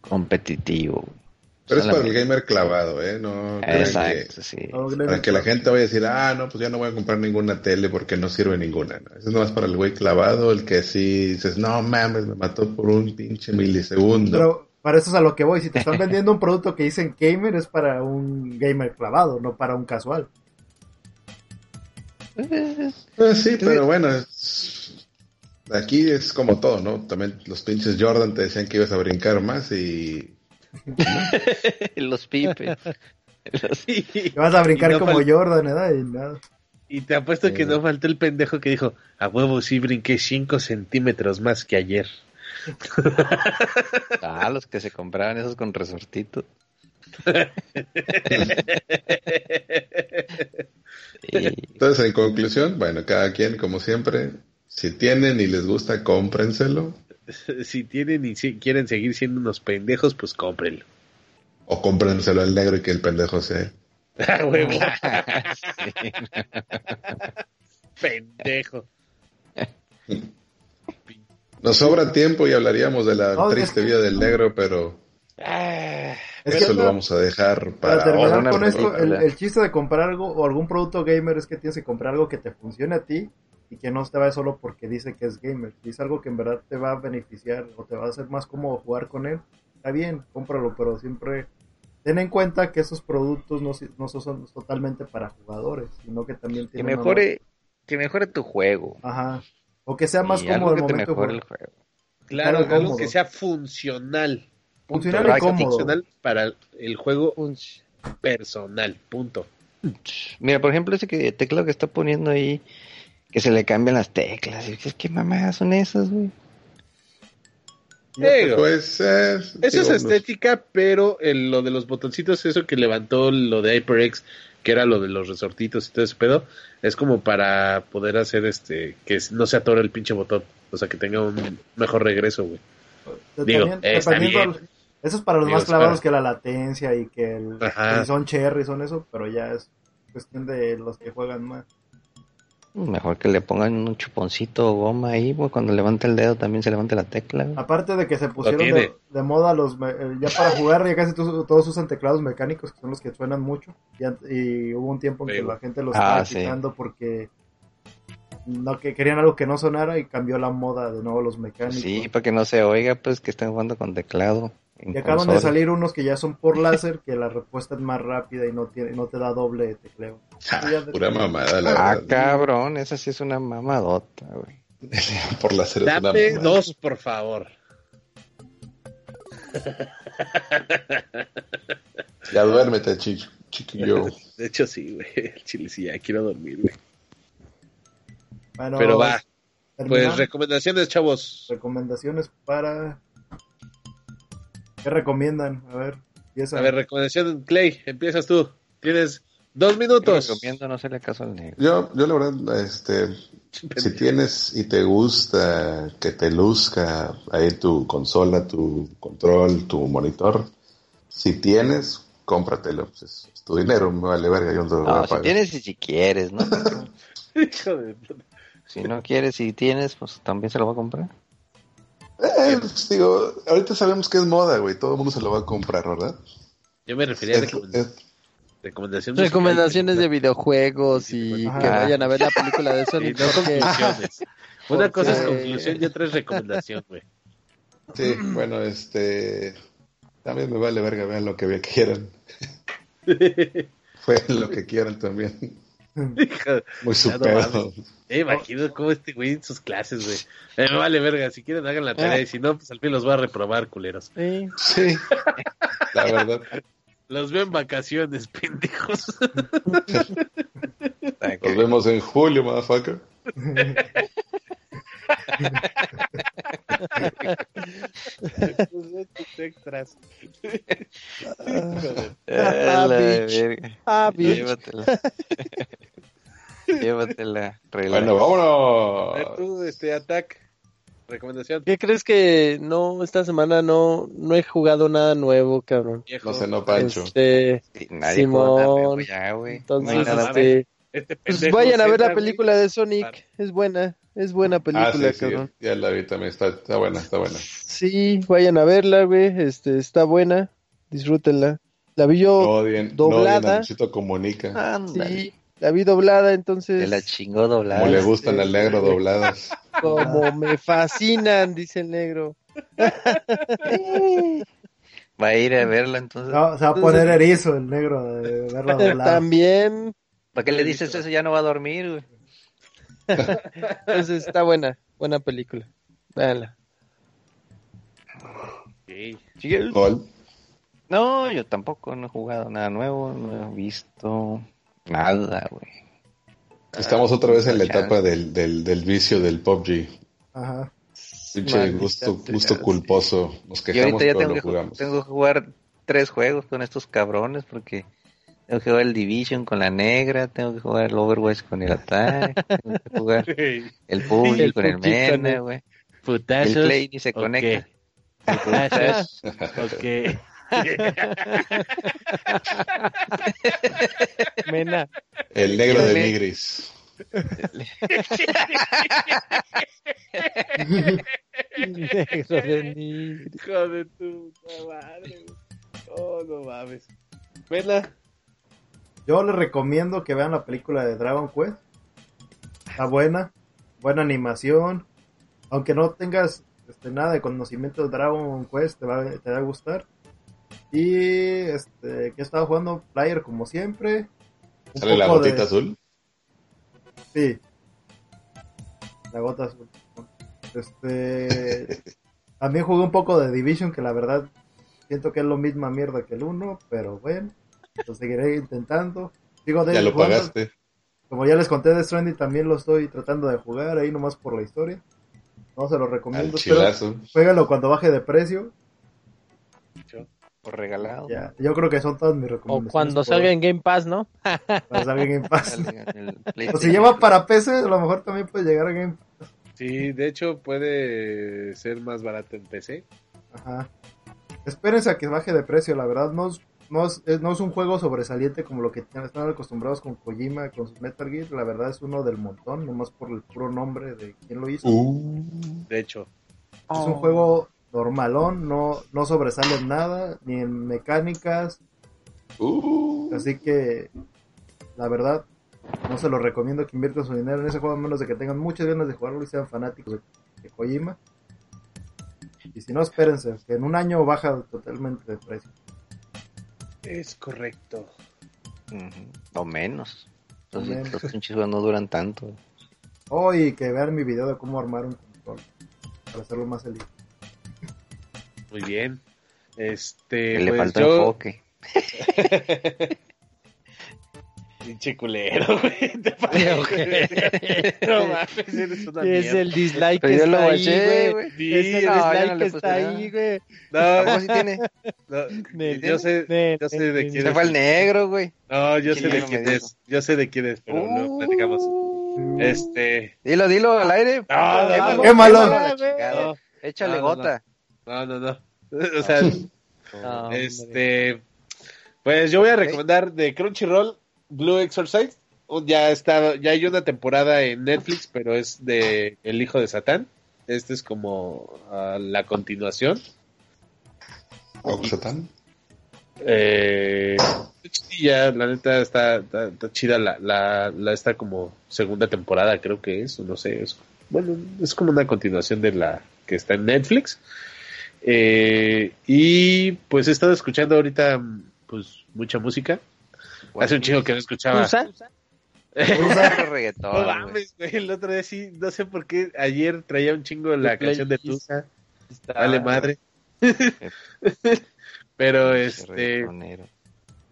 competitivo. Pero es para el gamer clavado, ¿eh? No crean que- Exacto, sí. No, para que la gente vaya a decir, ah, no, pues ya no voy a comprar ninguna tele porque no sirve ninguna. ¿no? Eso es nomás para el güey clavado, el que sí dices, no mames, me mató por un pinche milisegundo. Pero para eso es a lo que voy. Si te están vendiendo un producto que dicen gamer, es para un gamer clavado, no para un casual. Pues sí, pero bueno, es- aquí es como todo, ¿no? También los pinches Jordan te decían que ibas a brincar más y Los pipes. Vas a brincar no como fal- Jordan, ¿verdad? Y nada. Y te apuesto que no faltó el pendejo que dijo, a huevo sí brinqué 5 centímetros más que ayer. Ah, los que se compraban esos con resortitos. Entonces en conclusión, bueno, cada quien como siempre, si tienen y les gusta, cómprenselo si tienen y si quieren seguir siendo unos pendejos, pues cómprenlo. o cómprenselo al negro y que el pendejo sea. A huevo, pendejo. Nos sobra tiempo y hablaríamos de la triste vida del negro, pero Es que eso lo vamos a dejar Para para terminar una con esto, el, chiste de comprar algo o algún producto gamer es que tienes que comprar algo que te funcione a ti y que no te vaya solo porque dice que es gamer. Si es algo que en verdad te va a beneficiar o te va a hacer más cómodo jugar con él, está bien, cómpralo, pero siempre ten en cuenta que esos productos no, no son totalmente para jugadores, sino que también Que tienen... mejore, que mejore tu juego. Ajá. O que sea más Y cómodo algo el que te momento el juego. Claro, Algo que sea funcional. Funcional Punto. y cómodo. Funcional para el juego personal, punto. Mira, por ejemplo, ese que teclado que está poniendo ahí, que se le cambian las teclas. Y dices, ¿Qué mamadas son esas, güey? Digo, pues eh, Eso es estética, pero el- lo de los botoncitos, eso que levantó lo de HyperX, que era lo de los resortitos y todo ese pedo, es como para poder hacer este que no se atore el pinche botón, o sea, que tenga un mejor regreso, güey. Digo, está bien. Eso es para los más clavados que la latencia y que, el, si son cherry son eso, pero ya es cuestión de los que juegan más. Mejor que le pongan un chuponcito o goma ahí, güey. Cuando levanta el dedo también se levanta la tecla. güey. Aparte de que se pusieron de, de moda los me- eh, ya para jugar ya casi todos, todos usan teclados mecánicos que son los que suenan mucho y, y hubo un tiempo en Sí. que la gente los Ah, estaba sí. quitando porque no que querían algo que no sonara y cambió la moda de nuevo los mecánicos. Sí, para que no se oiga, pues que están jugando con teclado. Y acaban de salir unos que ya son por láser, que la respuesta es más rápida y no tiene no te da doble tecleo. Ah, pura mamada, la Ah, verdad. cabrón, esa sí es una mamadota, güey. Por la serie es una Dame mamada. dos, por favor. Ya duérmete. Chiquillo. De hecho, sí, güey. El chile sí, ya quiero dormir, güey. Bueno, Pero va. Pues recomendaciones, chavos. recomendaciones para. ¿Qué recomiendan? A ver, empieza. A ver, recomendación, Clay, empiezas tú. Tienes dos Yo minutos. recomiendo no hacerle caso al negro. Yo, yo la verdad, este, si tienes y te gusta que te luzca ahí tu consola, tu control, tu monitor, si tienes, cómpratelo. Pues es, es tu dinero, me vale verga, yo no te lo voy a No, si pagar. tienes y si quieres, ¿no? Hijo de puta. Si no quieres y tienes, pues también se lo va a comprar. Eh, pues, digo, ahorita sabemos que es moda, güey, todo el mundo se lo va a comprar, ¿verdad? Yo me refería a Es- recomend- es- recomendación musical. Recomendaciones de videojuegos y Ajá. que vayan a ver la película de Sonic. no porque- conclusiones. Una cosa es conclusión y otra es recomendación, güey. sí, bueno, este, también me vale verga, vean lo que quieran. Fue lo que quieran también. Hijo, Muy no super. imagino cómo este güey en sus clases, güey. Eh, vale verga, si quieren hagan la tarea y si no, pues al fin los voy a reprobar, culeros. Sí. sí, la verdad. Los veo en vacaciones, pendejos. Nos vemos en julio, motherfucker. Tus extras. Ah, la bitch. verga. Ah, bitch. Llévatela. Llévatela. relax. Bueno, vámonos. tú, este, Attack. Recomendación. ¿Qué crees que no, esta semana no, no he jugado nada nuevo, cabrón? Viejo. No sé, no, Pancho. Este, Sí, nadie Simón. nuevo ya, entonces, No este, Este pues vayan a ver la película de Sonic, es buena, es buena película, Ah, sí, sí, cabrón. ya la vi también, está, está buena, está buena. Sí, vayan a verla, güey, este, está buena, disfrútenla. La vi No yo, no odien doblada. Luisito Comunica. Sí, la vi doblada, entonces, Se la chingó doblada. Como le gustan al negro dobladas. como me fascinan, dice el negro. Va a ir a verla entonces. No, se va a poner erizo el negro de verla doblada. También, ¿Para qué le dices eso? Ya no va a dormir, güey. Entonces está buena, buena película. Véanla. Ok. Gol. No, yo tampoco no he jugado nada nuevo, no he visto nada, güey. Estamos otra vez en la chance. etapa del, del, del vicio del PUBG. Ajá. Pinche gusto, gusto culposo. Nos Y quejamos, ahorita ya pero tengo lo que, ju- jugamos. tengo que jugar tres juegos con estos cabrones porque tengo que jugar el Division con la negra, tengo que jugar el Overwatch con el Attack, tengo que jugar el PUBG El con el Mena, güey. Putazos. El Play ni se conecta. Putazos. Ok. Mena. El negro de. Nigris. Negro de Nigris. Hijo de tu madre. Oh, no mames. Vela. Yo les recomiendo que vean la película de Dragon Quest. Está buena, buena animación. Aunque no tengas este, nada de conocimiento de Dragon Quest, te va, te va a gustar. Y este, que he estado jugando Player como siempre. Un ¿Sale la de- gotita azul? Sí. La gota azul. Este. también jugué un poco de Division, que la verdad siento que es lo misma mierda que el 1, pero bueno. Lo seguiré intentando. Sigo de Ya lo jugando- pagaste. Como ya les conté de Stranding, también lo estoy tratando de jugar ahí nomás por la historia. No se lo recomiendo. Juégalo cuando baje de precio. Por regalado. Ya, yo creo que son todas mis O recomendaciones. cuando por- salga en Game Pass, ¿no? Cuando salga en Game Pass. O si lleva para PC, a lo mejor también puede llegar a Game Pass. Sí, de hecho puede ser más barato en PC. Ajá. Espérense a que baje de precio, la verdad no no es, es- no es un juego sobresaliente como lo que están acostumbrados con Kojima, con sus Metal Gear, la verdad es uno del montón, nomás por el puro nombre de quien lo hizo. Uh, De hecho, Es un juego normalón, no, no sobresale en nada, ni en mecánicas, uh. así que la verdad no se lo recomiendo que inviertan su dinero en ese juego a menos de que tengan muchas ganas de jugarlo y sean fanáticos de, de Kojima. Y si no, espérense, que en un año baja totalmente de precio. Es correcto. O menos. Menos. los pinches no duran tanto. Oh, y que vean mi video de cómo armar un control para hacerlo más elite. Muy bien. Este, Que le pues falta yo, enfoque. Pinche culero, güey. No mames, eres una Es mierda. el dislike que Pero yo lo está ahí, guaché, güey. güey. Es el Sí, no, yo dislike no que está nada. ahí, güey. ¿A No, poco sí tiene? no, Nel, yo sé, nel, yo sé de nel. quién Se es. fue el negro, güey. No, yo sé Sí, de quién es. Yo sé de quién es, pero no platicamos. Uh, Este. Dilo, dilo al aire. No, no, Quémalo, Ah, Échale gota. no, no, no. O sea, este. Pues yo voy a recomendar de Crunchyroll Blue Exorcist. Ya está, ya hay una temporada en Netflix, pero es de El hijo de Satán. Este es como ah, la continuación. Oxatán. Eh, sí, ya, la neta está, está, está chida la, la, la esta como segunda temporada, creo que es, o no sé, es, bueno, es como una continuación de la que está en Netflix. Eh, y pues he estado escuchando ahorita pues mucha música. Hace un chingo que no escuchaba. ¿Tusa? Puro reggaetón, No mames, güey, el otro día sí, no sé por qué ayer traía un chingo la canción de. Tusa, Está- vale madre. Pero este.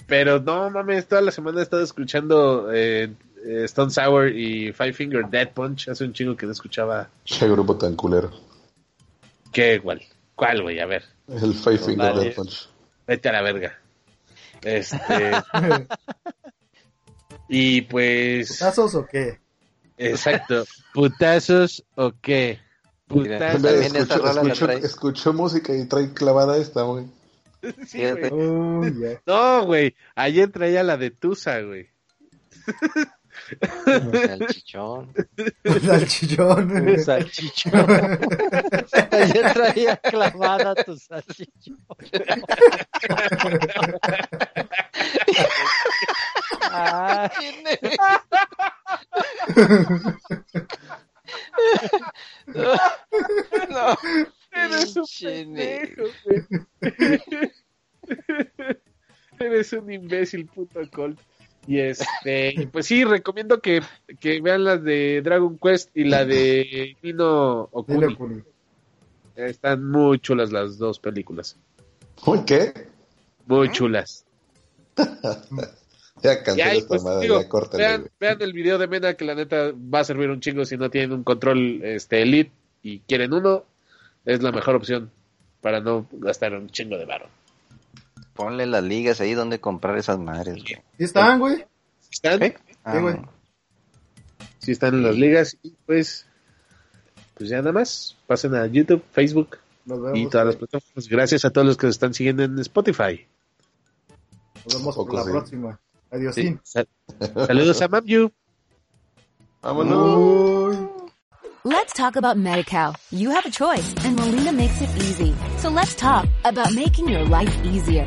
Pero no mames, toda la semana he estado escuchando eh, eh, Stone Sour y Five Finger Dead Punch. Hace un chingo que no escuchaba. Che grupo tan culero. ¿Qué? ¿Cuál? ¿Cuál, güey? A ver, El Five Finger. Death Punch. vete a la verga. Este. y pues. ¿Putazos o qué? Exacto. ¿Putazos o qué? Putazos. También esa Escucho, rola la escucho, trae. escucho música y trae clavada esta, güey. Sí, güey. Uy, ya. No, güey. Ayer traía la de Tusa, güey. Salchichón. Al chillón. Tu salchichón. Ayer traía clavada tu salchichón. Ah, No. Eres un pendejo. Eres un imbécil, puto Colt. Y este, y pues sí, recomiendo que, que vean las de Dragon Quest y la de Nino Okuni. Están muy chulas las dos películas. Uy, ¿qué? Muy chulas. Ya esta pues, madre, digo, ya córtale, vean, vean el video de Mena que la neta va a servir un chingo si no tienen un control este elite y quieren uno, es la mejor opción para no gastar un chingo de varo. Ponle las ligas ahí donde comprar esas madres, güey. ¿Sí están, güey? ¿Están? ¿Eh? Ah, güey. no. Sí están en las ligas y pues pues ya nada más, pasen a YouTube, Facebook Nos vemos. y todas las plataformas. Gracias a todos los que nos están siguiendo en Spotify. Nos vemos Poco la sí. próxima. Adiós. Sí. Sal- Saludos a Mamju. Vámonos. Uy. Let's talk about MediCal. You have a choice and Molina makes it easy. So let's talk about making your life easier,